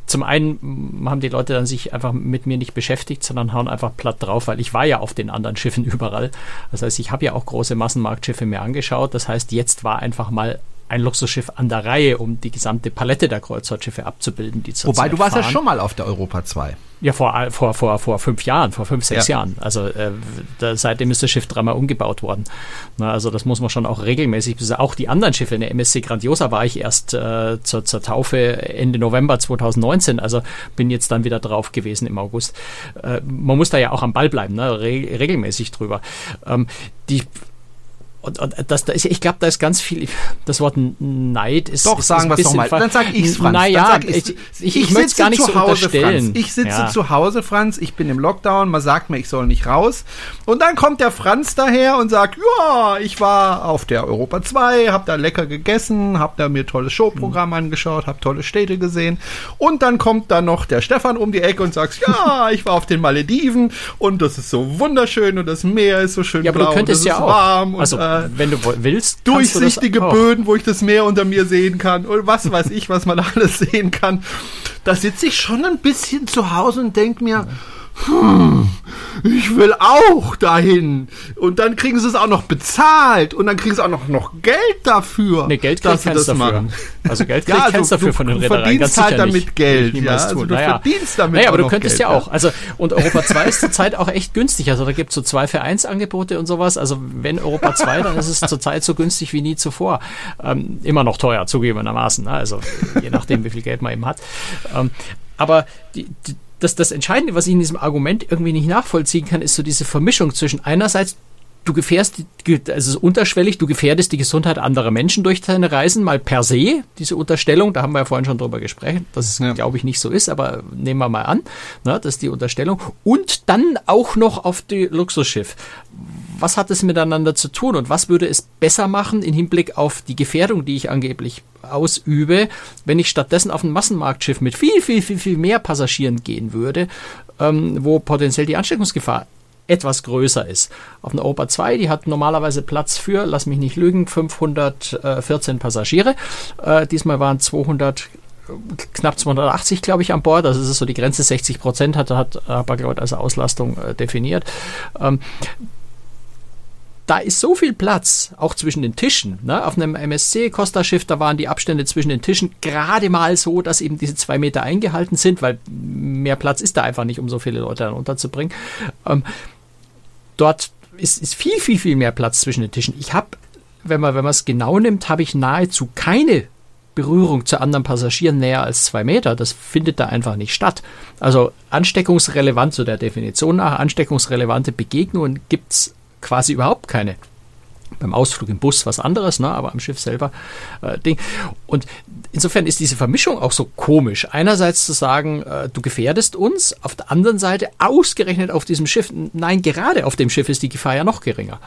Zum einen haben die Leute dann sich einfach mit mir nicht beschäftigt, sondern hauen einfach platt drauf, weil ich war ja auf den anderen Schiffen überall. Das heißt, ich habe ja auch große Massenmarktschiffe mir angeschaut. Das heißt, jetzt war einfach mal ein Luxusschiff an der Reihe, um die gesamte Palette der Kreuzfahrtschiffe abzubilden, die zurzeit Wobei, du warst fahren. ja schon mal auf der Europa 2. Ja, vor, vor, vor, vor fünf Jahren, vor fünf, sechs ja. Jahren. Also äh, da, seitdem ist das Schiff dreimal umgebaut worden. Na, also das muss man schon auch regelmäßig, auch die anderen Schiffe, in der MSC Grandiosa war ich erst äh, zur, zur Taufe Ende November 2019, also bin jetzt dann wieder drauf gewesen im August. Äh, man muss da ja auch am Ball bleiben, ne? Re regelmäßig drüber. Ähm, die und, und das, das ist, ich glaube, da ist ganz viel, das Wort Neid ist. Doch, ist, sagen wir es nochmal. Dann sag ich's, Franz. Naja, ich, ich, ich, ich möchte gar nicht so Hause. Franz. Ich sitze ja. zu Hause, Franz, ich bin im Lockdown, man sagt mir, ich soll nicht raus. Und dann kommt der Franz daher und sagt, ja, ich war auf der Europa 2, hab da lecker gegessen, hab da mir tolles Showprogramm mhm. angeschaut, hab tolle Städte gesehen. Und dann kommt da noch der Stefan um die Ecke und sagt, ja, ich war auf den Malediven und das ist so wunderschön und das Meer ist so schön ja, blau aber du könntest ja auch. warm. Also, wenn du willst. Durchsichtige Böden, wo ich das Meer unter mir sehen kann und was weiß ich, was man alles sehen kann. Da sitze ich schon ein bisschen zu Hause und denke mir, hm, ich will auch dahin. Und dann kriegen sie es auch noch bezahlt und dann kriegen sie auch noch, noch Geld dafür. Ne, Geld dass sie das dafür. machen. Also Geld kriegt ja, also dafür von den Reedereien. Du verdienst halt damit. Geld. Ja, also du naja. verdienst damit naja, aber du könntest Geld, ja auch. Also, und Europa 2 ist zurzeit auch echt günstig. Also da gibt es so 2 für 1 Angebote und sowas. Also wenn Europa 2, dann ist es zurzeit so günstig wie nie zuvor. Ähm, immer noch teuer, zugegebenermaßen. Ne? Also je nachdem, wie viel Geld man eben hat. Ähm, aber die, die, das, das Entscheidende, was ich in diesem Argument irgendwie nicht nachvollziehen kann, ist so diese Vermischung zwischen einerseits du gefährst, also unterschwellig, du gefährdest die Gesundheit anderer Menschen durch deine Reisen, mal per se, diese Unterstellung, da haben wir ja vorhin schon drüber gesprochen, dass es, ja. glaube ich, nicht so ist, aber nehmen wir mal an, ne, das ist die Unterstellung. Und dann auch noch auf die Luxusschiff. Was hat es miteinander zu tun und was würde es besser machen im Hinblick auf die Gefährdung, die ich angeblich ausübe, wenn ich stattdessen auf ein Massenmarktschiff mit viel, viel, viel, viel mehr Passagieren gehen würde, ähm, wo potenziell die Ansteckungsgefahr etwas größer ist. Auf einer Europa 2, die hat normalerweise Platz für, lass mich nicht lügen, 514 Passagiere. Äh, diesmal waren 200 knapp 280, glaube ich, an Bord. Also es ist so die Grenze 60 Prozent, hat, hat Hapag-Lloyd als Auslastung äh, definiert. Ähm, da ist so viel Platz, auch zwischen den Tischen. Ne? Auf einem MSC-Costa-Schiff, da waren die Abstände zwischen den Tischen gerade mal so, dass eben diese zwei Meter eingehalten sind, weil mehr Platz ist da einfach nicht, um so viele Leute dann unterzubringen. Ähm, dort ist, ist viel, viel, viel mehr Platz zwischen den Tischen. Ich habe, wenn man wenn es genau nimmt, habe ich nahezu keine Berührung zu anderen Passagieren näher als zwei Meter. Das findet da einfach nicht statt. Also ansteckungsrelevant, so der Definition nach, ansteckungsrelevante Begegnungen gibt es quasi überhaupt keine. Beim Ausflug im Bus was anderes, ne, aber am Schiff selber äh, Ding. Und insofern ist diese Vermischung auch so komisch. Einerseits zu sagen, äh, du gefährdest uns, auf der anderen Seite ausgerechnet auf diesem Schiff. Nein, gerade auf dem Schiff ist die Gefahr ja noch geringer.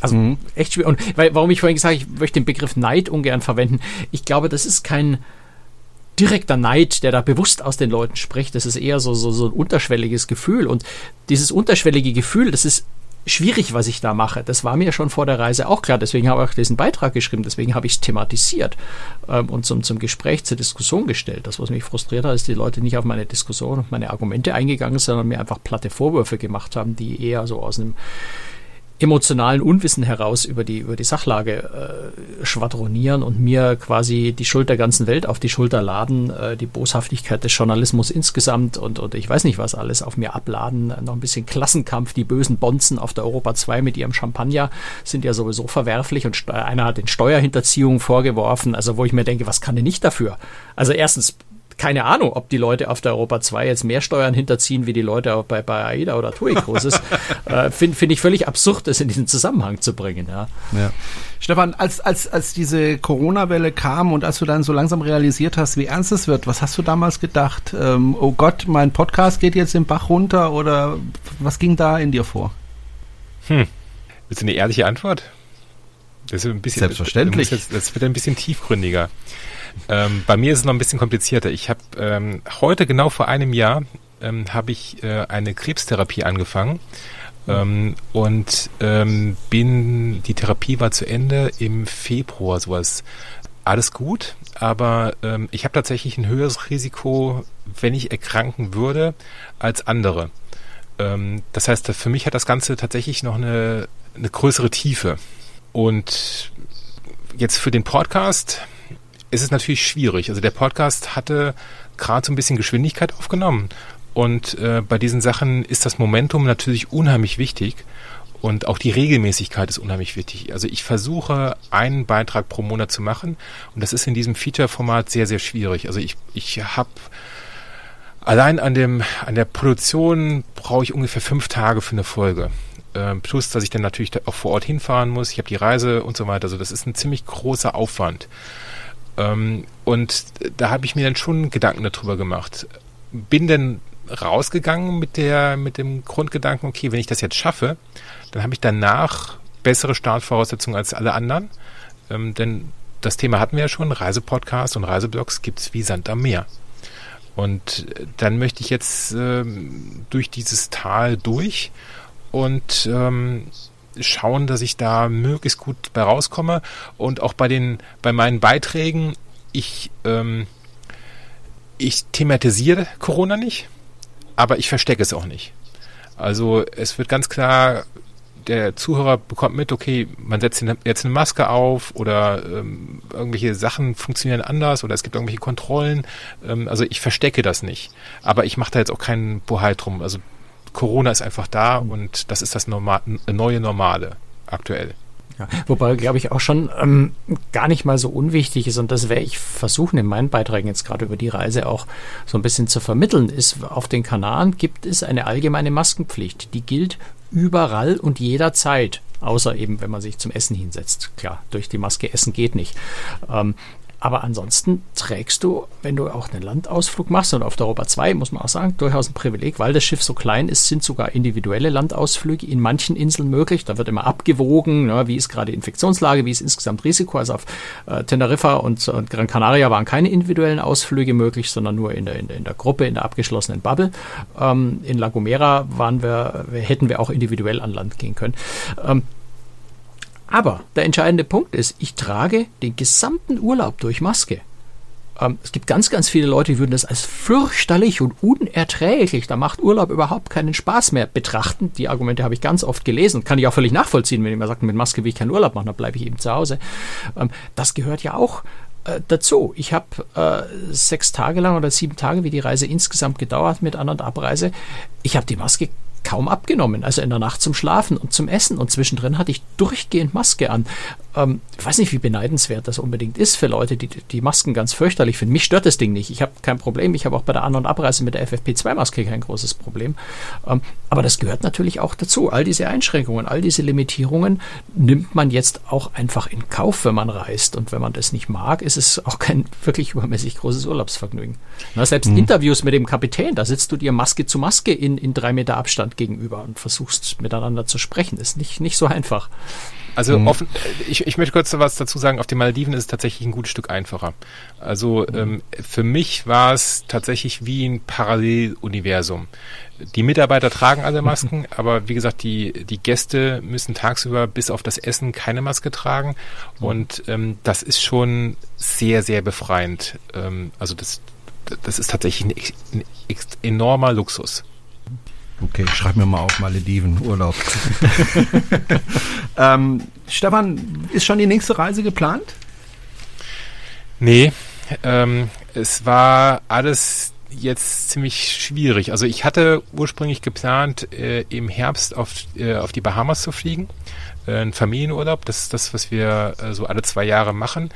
Also mhm. echt schwierig. Und weil, warum ich vorhin gesagt habe, ich möchte den Begriff Neid ungern verwenden. Ich glaube, das ist kein direkter Neid, der da bewusst aus den Leuten spricht. Das ist eher so, so, so ein unterschwelliges Gefühl. Und dieses unterschwellige Gefühl, das ist schwierig, was ich da mache. Das war mir schon vor der Reise auch klar. Deswegen habe ich auch diesen Beitrag geschrieben. Deswegen habe ich es thematisiert ähm, und zum, zum Gespräch, zur Diskussion gestellt. Das, was mich frustriert hat, ist, die Leute nicht auf meine Diskussion und meine Argumente eingegangen sind, sondern mir einfach platte Vorwürfe gemacht haben, die eher so aus einem emotionalen Unwissen heraus über die, über die Sachlage äh, schwadronieren und mir quasi die Schuld der ganzen Welt auf die Schulter laden, äh, die Boshaftigkeit des Journalismus insgesamt und, und ich weiß nicht was alles auf mir abladen, noch ein bisschen Klassenkampf, die bösen Bonzen auf der Europa 2 mit ihrem Champagner sind ja sowieso verwerflich und einer hat den Steuerhinterziehungen vorgeworfen, also wo ich mir denke, was kann denn nicht dafür? Also erstens keine Ahnung, ob die Leute auf der Europa 2 jetzt mehr Steuern hinterziehen, wie die Leute bei, bei AIDA oder TUI Cruises. äh, Finde find ich völlig absurd, das in diesen Zusammenhang zu bringen. Ja. ja. Stefan, als, als, als diese Corona-Welle kam und als du dann so langsam realisiert hast, wie ernst es wird, was hast du damals gedacht? Ähm, oh Gott, mein Podcast geht jetzt im Bach runter oder was ging da in dir vor? Hm. Willst du eine ehrliche Antwort? Das ist ein bisschen, Selbstverständlich. Das, das wird ein bisschen tiefgründiger. Ähm, bei mir ist es noch ein bisschen komplizierter. Ich habe ähm, heute genau vor einem Jahr ähm, habe ich äh, eine Krebstherapie angefangen ähm, und ähm, bin die Therapie war zu Ende im Februar sowas. Alles gut, aber ähm, ich habe tatsächlich ein höheres Risiko, wenn ich erkranken würde, als andere. Ähm, das heißt, für mich hat das Ganze tatsächlich noch eine, eine größere Tiefe. Und jetzt für den Podcast ist es natürlich schwierig. Also der Podcast hatte gerade so ein bisschen Geschwindigkeit aufgenommen. Und äh, bei diesen Sachen ist das Momentum natürlich unheimlich wichtig. Und auch die Regelmäßigkeit ist unheimlich wichtig. Also ich versuche, einen Beitrag pro Monat zu machen. Und das ist in diesem Feature-Format sehr, sehr schwierig. Also ich, ich habe allein an dem, an der Produktion brauche ich ungefähr fünf Tage für eine Folge. Äh, plus, dass ich dann natürlich auch vor Ort hinfahren muss. Ich habe die Reise und so weiter. Also das ist ein ziemlich großer Aufwand. Ähm, und da habe ich mir dann schon Gedanken darüber gemacht. Bin denn rausgegangen mit der, mit dem Grundgedanken, okay, wenn ich das jetzt schaffe, dann habe ich danach bessere Startvoraussetzungen als alle anderen. Ähm, denn das Thema hatten wir ja schon, Reisepodcasts und Reiseblogs gibt es wie Sand am Meer. Und dann möchte ich jetzt ähm, durch dieses Tal durch und ähm, schauen, dass ich da möglichst gut bei rauskomme und auch bei den, bei meinen Beiträgen, ich, ähm, ich thematisiere Corona nicht, aber ich verstecke es auch nicht. Also es wird ganz klar, der Zuhörer bekommt mit, okay, man setzt jetzt eine Maske auf oder ähm, irgendwelche Sachen funktionieren anders oder es gibt irgendwelche Kontrollen. Ähm, also ich verstecke das nicht. Aber ich mache da jetzt auch keinen Bohai drum. Also Corona ist einfach da und das ist das Norma neue Normale aktuell. Ja, wobei, glaube ich, auch schon ähm, gar nicht mal so unwichtig ist, und das werde ich versuchen, in meinen Beiträgen jetzt gerade über die Reise auch so ein bisschen zu vermitteln, ist, auf den Kanaren gibt es eine allgemeine Maskenpflicht. Die gilt überall und jederzeit. Außer eben, wenn man sich zum Essen hinsetzt. Klar, durch die Maske essen geht nicht. Ähm, aber ansonsten trägst du, wenn du auch einen Landausflug machst, und auf der Europa 2 muss man auch sagen, durchaus ein Privileg, weil das Schiff so klein ist, sind sogar individuelle Landausflüge in manchen Inseln möglich. Da wird immer abgewogen, ne, wie ist gerade die Infektionslage, wie ist insgesamt Risiko. Also auf äh, Teneriffa und, und, Gran Canaria waren keine individuellen Ausflüge möglich, sondern nur in der, in der, in der Gruppe, in der abgeschlossenen Bubble. Ähm, in La Gomera waren wir, hätten wir auch individuell an Land gehen können. Ähm, aber der entscheidende Punkt ist, ich trage den gesamten Urlaub durch Maske. Ähm, es gibt ganz, ganz viele Leute, die würden das als fürchterlich und unerträglich, da macht Urlaub überhaupt keinen Spaß mehr betrachten. Die Argumente habe ich ganz oft gelesen, kann ich auch völlig nachvollziehen, wenn jemand sagt, mit Maske will ich keinen Urlaub machen, dann bleibe ich eben zu Hause. Ähm, das gehört ja auch äh, dazu. Ich habe äh, sechs Tage lang oder sieben Tage, wie die Reise insgesamt gedauert mit An- und Abreise, ich habe die Maske kaum abgenommen. Also in der Nacht zum Schlafen und zum Essen. Und zwischendrin hatte ich durchgehend Maske an. Ähm, ich weiß nicht, wie beneidenswert das unbedingt ist für Leute, die die Masken ganz fürchterlich finden. Mich stört das Ding nicht. Ich habe kein Problem. Ich habe auch bei der An- und Abreise mit der FFP2-Maske kein großes Problem. Ähm, aber das gehört natürlich auch dazu. All diese Einschränkungen, all diese Limitierungen nimmt man jetzt auch einfach in Kauf, wenn man reist. Und wenn man das nicht mag, ist es auch kein wirklich übermäßig großes Urlaubsvergnügen. Na, selbst mhm. Interviews mit dem Kapitän, da sitzt du dir Maske zu Maske in, in drei Meter Abstand gegenüber und versuchst miteinander zu sprechen. Ist nicht, nicht so einfach. Also mhm. offen, ich, ich möchte kurz was dazu sagen, auf den Malediven ist es tatsächlich ein gutes Stück einfacher. Also mhm. ähm, für mich war es tatsächlich wie ein Paralleluniversum. Die Mitarbeiter tragen alle Masken, mhm. aber wie gesagt, die, die Gäste müssen tagsüber bis auf das Essen keine Maske tragen. Mhm. Und ähm, das ist schon sehr, sehr befreiend. Ähm, also das, das ist tatsächlich ein, ein enormer Luxus. Okay, ich schreibe mir mal auf Malediven, Urlaub. ähm, Stefan, ist schon die nächste Reise geplant? Nee, ähm, es war alles jetzt ziemlich schwierig. Also ich hatte ursprünglich geplant, äh, im Herbst auf, äh, auf die Bahamas zu fliegen. Äh, ein Familienurlaub, das ist das, was wir äh, so alle zwei Jahre machen.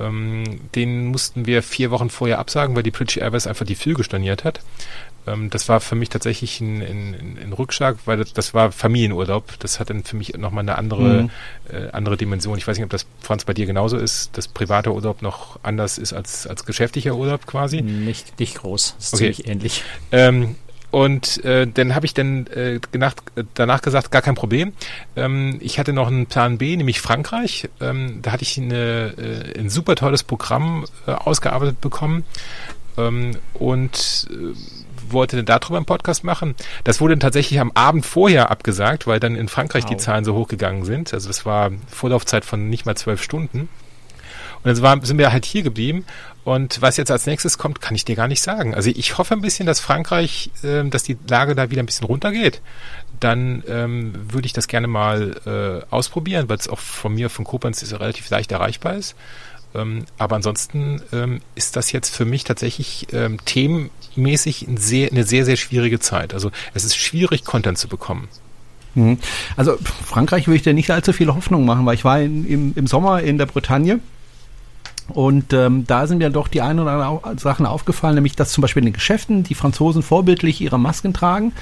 Ähm, den mussten wir vier Wochen vorher absagen, weil die British Airways einfach die Flüge storniert hat. Ähm, das war für mich tatsächlich ein, ein, ein Rückschlag, weil das, das, war Familienurlaub. Das hat dann für mich nochmal eine andere, mhm. äh, andere Dimension. Ich weiß nicht, ob das, Franz, bei dir genauso ist, dass privater Urlaub noch anders ist als, als geschäftlicher Urlaub quasi. Nicht, nicht groß, das ist okay. ziemlich ähnlich. Ähm, und äh, dann habe ich dann äh, gedacht, danach gesagt, gar kein Problem. Ähm, ich hatte noch einen Plan B, nämlich Frankreich. Ähm, da hatte ich eine, äh, ein super tolles Programm äh, ausgearbeitet bekommen. Ähm, und äh, wollte dann darüber einen Podcast machen. Das wurde dann tatsächlich am Abend vorher abgesagt, weil dann in Frankreich wow. die Zahlen so hochgegangen sind. Also das war Vorlaufzeit von nicht mal zwölf Stunden. Und dann war, sind wir halt hier geblieben. Und was jetzt als nächstes kommt, kann ich dir gar nicht sagen. Also ich hoffe ein bisschen, dass Frankreich, äh, dass die Lage da wieder ein bisschen runtergeht. Dann ähm, würde ich das gerne mal äh, ausprobieren, weil es auch von mir, von Koblenz, relativ leicht erreichbar ist. Ähm, aber ansonsten ähm, ist das jetzt für mich tatsächlich ähm, themenmäßig ein sehr, eine sehr, sehr schwierige Zeit. Also es ist schwierig, Content zu bekommen. Mhm. Also Frankreich würde ich dir nicht allzu viel Hoffnung machen, weil ich war in, im, im Sommer in der Bretagne und ähm, da sind mir doch die ein oder andere Sachen aufgefallen, nämlich dass zum Beispiel in den Geschäften die Franzosen vorbildlich ihre Masken tragen.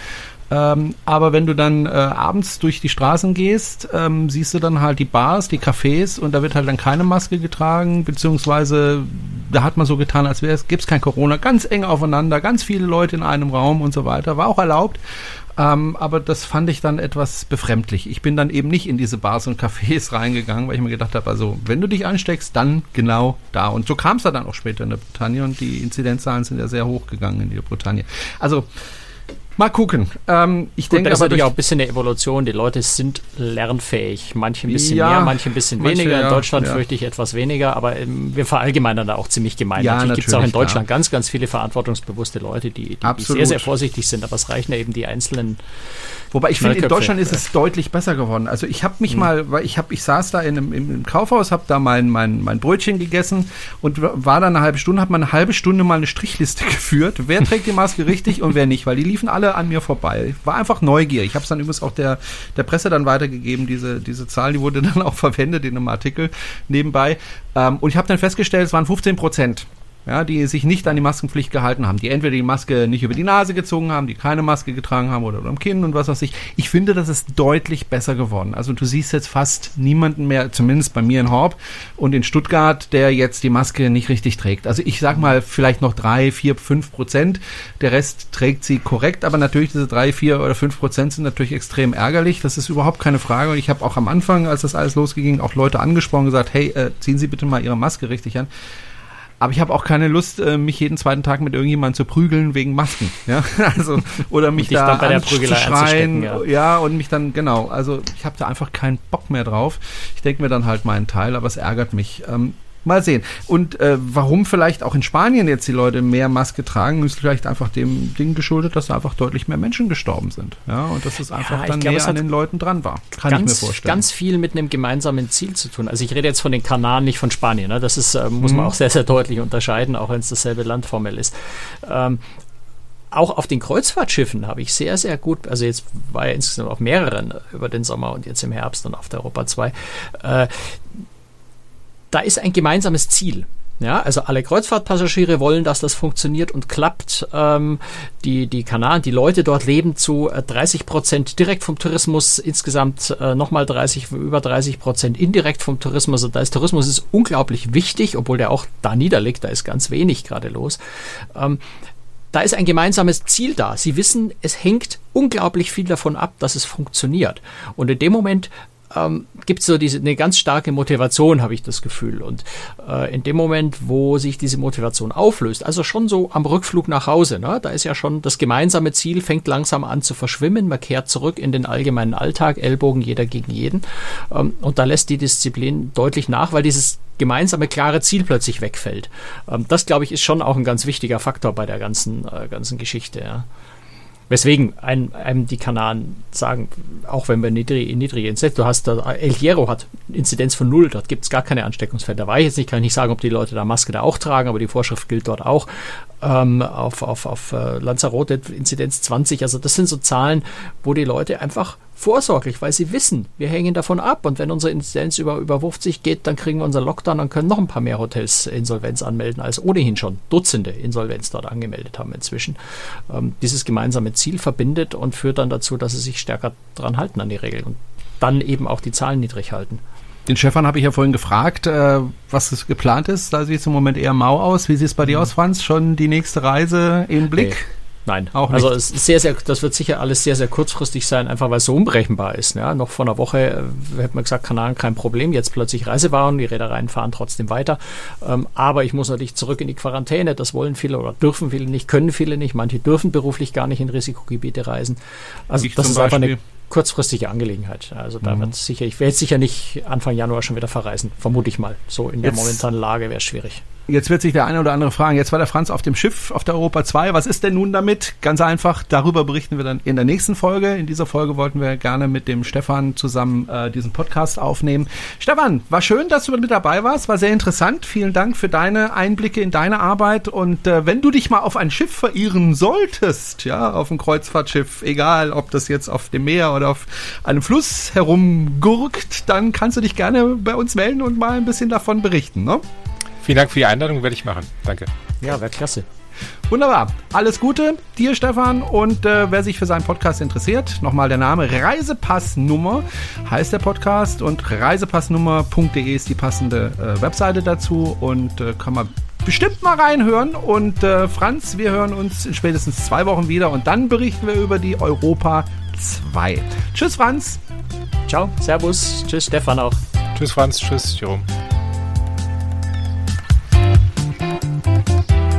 Ähm, aber wenn du dann äh, abends durch die Straßen gehst, ähm, siehst du dann halt die Bars, die Cafés und da wird halt dann keine Maske getragen, beziehungsweise da hat man so getan, als wäre es, gibt's kein Corona, ganz eng aufeinander, ganz viele Leute in einem Raum und so weiter, war auch erlaubt. Ähm, aber das fand ich dann etwas befremdlich. Ich bin dann eben nicht in diese Bars und Cafés reingegangen, weil ich mir gedacht habe, also wenn du dich ansteckst, dann genau da. Und so kam es dann auch später in der Bretagne und die Inzidenzzahlen sind ja sehr hoch gegangen in der Bretagne. Also Mal gucken. Ähm, ich Gut, denke, das ist natürlich auch ein bisschen eine Evolution. Die Leute sind lernfähig. Manche ein bisschen ja, mehr, manche ein bisschen manche, weniger. In Deutschland ja. fürchte ich etwas weniger, aber ähm, wir verallgemeinern da auch ziemlich gemein. Ja, natürlich gibt es auch in Deutschland klar. ganz, ganz viele verantwortungsbewusste Leute, die, die, die, sehr, sehr vorsichtig sind, aber es reichen ja eben die einzelnen. Wobei ich finde, in Deutschland ist es deutlich besser geworden. Also ich habe mich mhm. mal, weil ich habe, ich saß da in einem, im Kaufhaus, habe da mein, mein, mein Brötchen gegessen und war da eine halbe Stunde, habe mal eine halbe Stunde mal eine Strichliste geführt. Wer trägt die Maske richtig und wer nicht, weil die liefen alle an mir vorbei. Ich war einfach neugierig. Ich habe es dann übrigens auch der, der Presse dann weitergegeben, diese, diese Zahl, die wurde dann auch verwendet in einem Artikel nebenbei. Ähm, und ich habe dann festgestellt, es waren 15 Prozent ja, die sich nicht an die Maskenpflicht gehalten haben, die entweder die Maske nicht über die Nase gezogen haben, die keine Maske getragen haben oder, oder am Kinn und was weiß ich. Ich finde, das ist deutlich besser geworden. Also du siehst jetzt fast niemanden mehr, zumindest bei mir in Horb und in Stuttgart, der jetzt die Maske nicht richtig trägt. Also ich sag mal vielleicht noch drei, vier, fünf Prozent. Der Rest trägt sie korrekt, aber natürlich diese drei, vier oder fünf Prozent sind natürlich extrem ärgerlich. Das ist überhaupt keine Frage. Und ich habe auch am Anfang, als das alles losging, auch Leute angesprochen gesagt, hey, äh, ziehen Sie bitte mal Ihre Maske richtig an. Aber ich habe auch keine Lust, äh, mich jeden zweiten Tag mit irgendjemandem zu prügeln wegen Masken. Ja, also oder mich da anzuschreien. Ja. ja, und mich dann genau. Also ich habe da einfach keinen Bock mehr drauf. Ich denke mir dann halt meinen Teil, aber es ärgert mich. Ähm, Mal sehen. Und äh, warum vielleicht auch in Spanien jetzt die Leute mehr Maske tragen, ist vielleicht einfach dem Ding geschuldet, dass da einfach deutlich mehr Menschen gestorben sind. Ja, und dass es einfach ja, dann glaub, näher an den Leuten dran war. Kann ganz, ich mir vorstellen. Ganz viel mit einem gemeinsamen Ziel zu tun. Also ich rede jetzt von den Kanaren, nicht von Spanien. Ne? Das ist, äh, muss mhm. man auch sehr, sehr deutlich unterscheiden, auch wenn es dasselbe Land formell ist. Ähm, auch auf den Kreuzfahrtschiffen habe ich sehr, sehr gut, also jetzt war ja insgesamt auf mehreren über den Sommer und jetzt im Herbst und auf der Europa 2, äh, da ist ein gemeinsames Ziel. Ja, also alle Kreuzfahrtpassagiere wollen, dass das funktioniert und klappt. Ähm, die, die Kanaren, die Leute dort leben zu 30 äh, Prozent direkt vom Tourismus, insgesamt äh, nochmal 30, über 30 Prozent indirekt vom Tourismus. Also da ist Tourismus ist unglaublich wichtig, obwohl der auch da niederliegt, da ist ganz wenig gerade los. Ähm, da ist ein gemeinsames Ziel da. Sie wissen, es hängt unglaublich viel davon ab, dass es funktioniert. Und in dem Moment ähm, gibt es so diese eine ganz starke Motivation, habe ich das Gefühl. Und äh, in dem Moment, wo sich diese Motivation auflöst, also schon so am Rückflug nach Hause, ne, da ist ja schon das gemeinsame Ziel, fängt langsam an zu verschwimmen, man kehrt zurück in den allgemeinen Alltag, Ellbogen jeder gegen jeden. Ähm, und da lässt die Disziplin deutlich nach, weil dieses gemeinsame klare Ziel plötzlich wegfällt. Ähm, das, glaube ich, ist schon auch ein ganz wichtiger Faktor bei der ganzen, äh, ganzen Geschichte. Ja. Weswegen ein, einem die Kanaren sagen, auch wenn wir niedrige, niedrige Inzidenz, du hast da, El Hierro hat Inzidenz von null, dort gibt es gar keine Ansteckungsfälle. Da weiß ich jetzt nicht, kann ich nicht sagen, ob die Leute da Maske da auch tragen, aber die Vorschrift gilt dort auch. Ähm, auf auf, auf äh, Lanzarote Inzidenz 20, also das sind so Zahlen, wo die Leute einfach vorsorglich, weil sie wissen, wir hängen davon ab und wenn unsere Inzidenz über, über 50 geht, dann kriegen wir unseren Lockdown und können noch ein paar mehr Hotels Insolvenz anmelden, als ohnehin schon Dutzende Insolvenz dort angemeldet haben inzwischen. Ähm, dieses gemeinsame Ziel verbindet und führt dann dazu, dass sie sich stärker dran halten an die Regeln und dann eben auch die Zahlen niedrig halten. Den Stefan habe ich ja vorhin gefragt, äh, was geplant ist. Da sieht es im Moment eher mau aus. Wie sieht es bei dir mhm. aus, Franz? Schon die nächste Reise im Blick? Nee. Nein, auch also nicht. Also es ist sehr, sehr, das wird sicher alles sehr, sehr kurzfristig sein, einfach weil es so unberechenbar ist. Ja, noch vor einer Woche äh, hätte man gesagt, Kanaren kein Problem, jetzt plötzlich Reisewaren, die Reedereien fahren trotzdem weiter. Ähm, aber ich muss natürlich zurück in die Quarantäne. Das wollen viele oder dürfen viele nicht, können viele nicht. Manche dürfen beruflich gar nicht in Risikogebiete reisen. Also ich das ist einfach eine kurzfristige Angelegenheit. Also da mhm. wird sicher, ich werde sicher nicht Anfang Januar schon wieder verreisen, vermute ich mal. So in der momentanen Lage wäre es schwierig. Jetzt wird sich der eine oder andere fragen, jetzt war der Franz auf dem Schiff auf der Europa 2, was ist denn nun damit? Ganz einfach, darüber berichten wir dann in der nächsten Folge. In dieser Folge wollten wir gerne mit dem Stefan zusammen äh, diesen Podcast aufnehmen. Stefan, war schön, dass du mit dabei warst, war sehr interessant. Vielen Dank für deine Einblicke in deine Arbeit und äh, wenn du dich mal auf ein Schiff verirren solltest, ja, auf ein Kreuzfahrtschiff, egal ob das jetzt auf dem Meer oder auf einem Fluss herumgurkt, dann kannst du dich gerne bei uns melden und mal ein bisschen davon berichten, ne? Vielen Dank für die Einladung, werde ich machen. Danke. Ja, wäre klasse. Wunderbar. Alles Gute dir, Stefan. Und äh, wer sich für seinen Podcast interessiert, nochmal der Name Reisepassnummer heißt der Podcast und reisepassnummer.de ist die passende äh, Webseite dazu und äh, kann man bestimmt mal reinhören. Und äh, Franz, wir hören uns in spätestens zwei Wochen wieder und dann berichten wir über die Europa 2. Tschüss, Franz. Ciao, Servus. Tschüss, Stefan auch. Tschüss, Franz. Tschüss, Jerome. Thank you.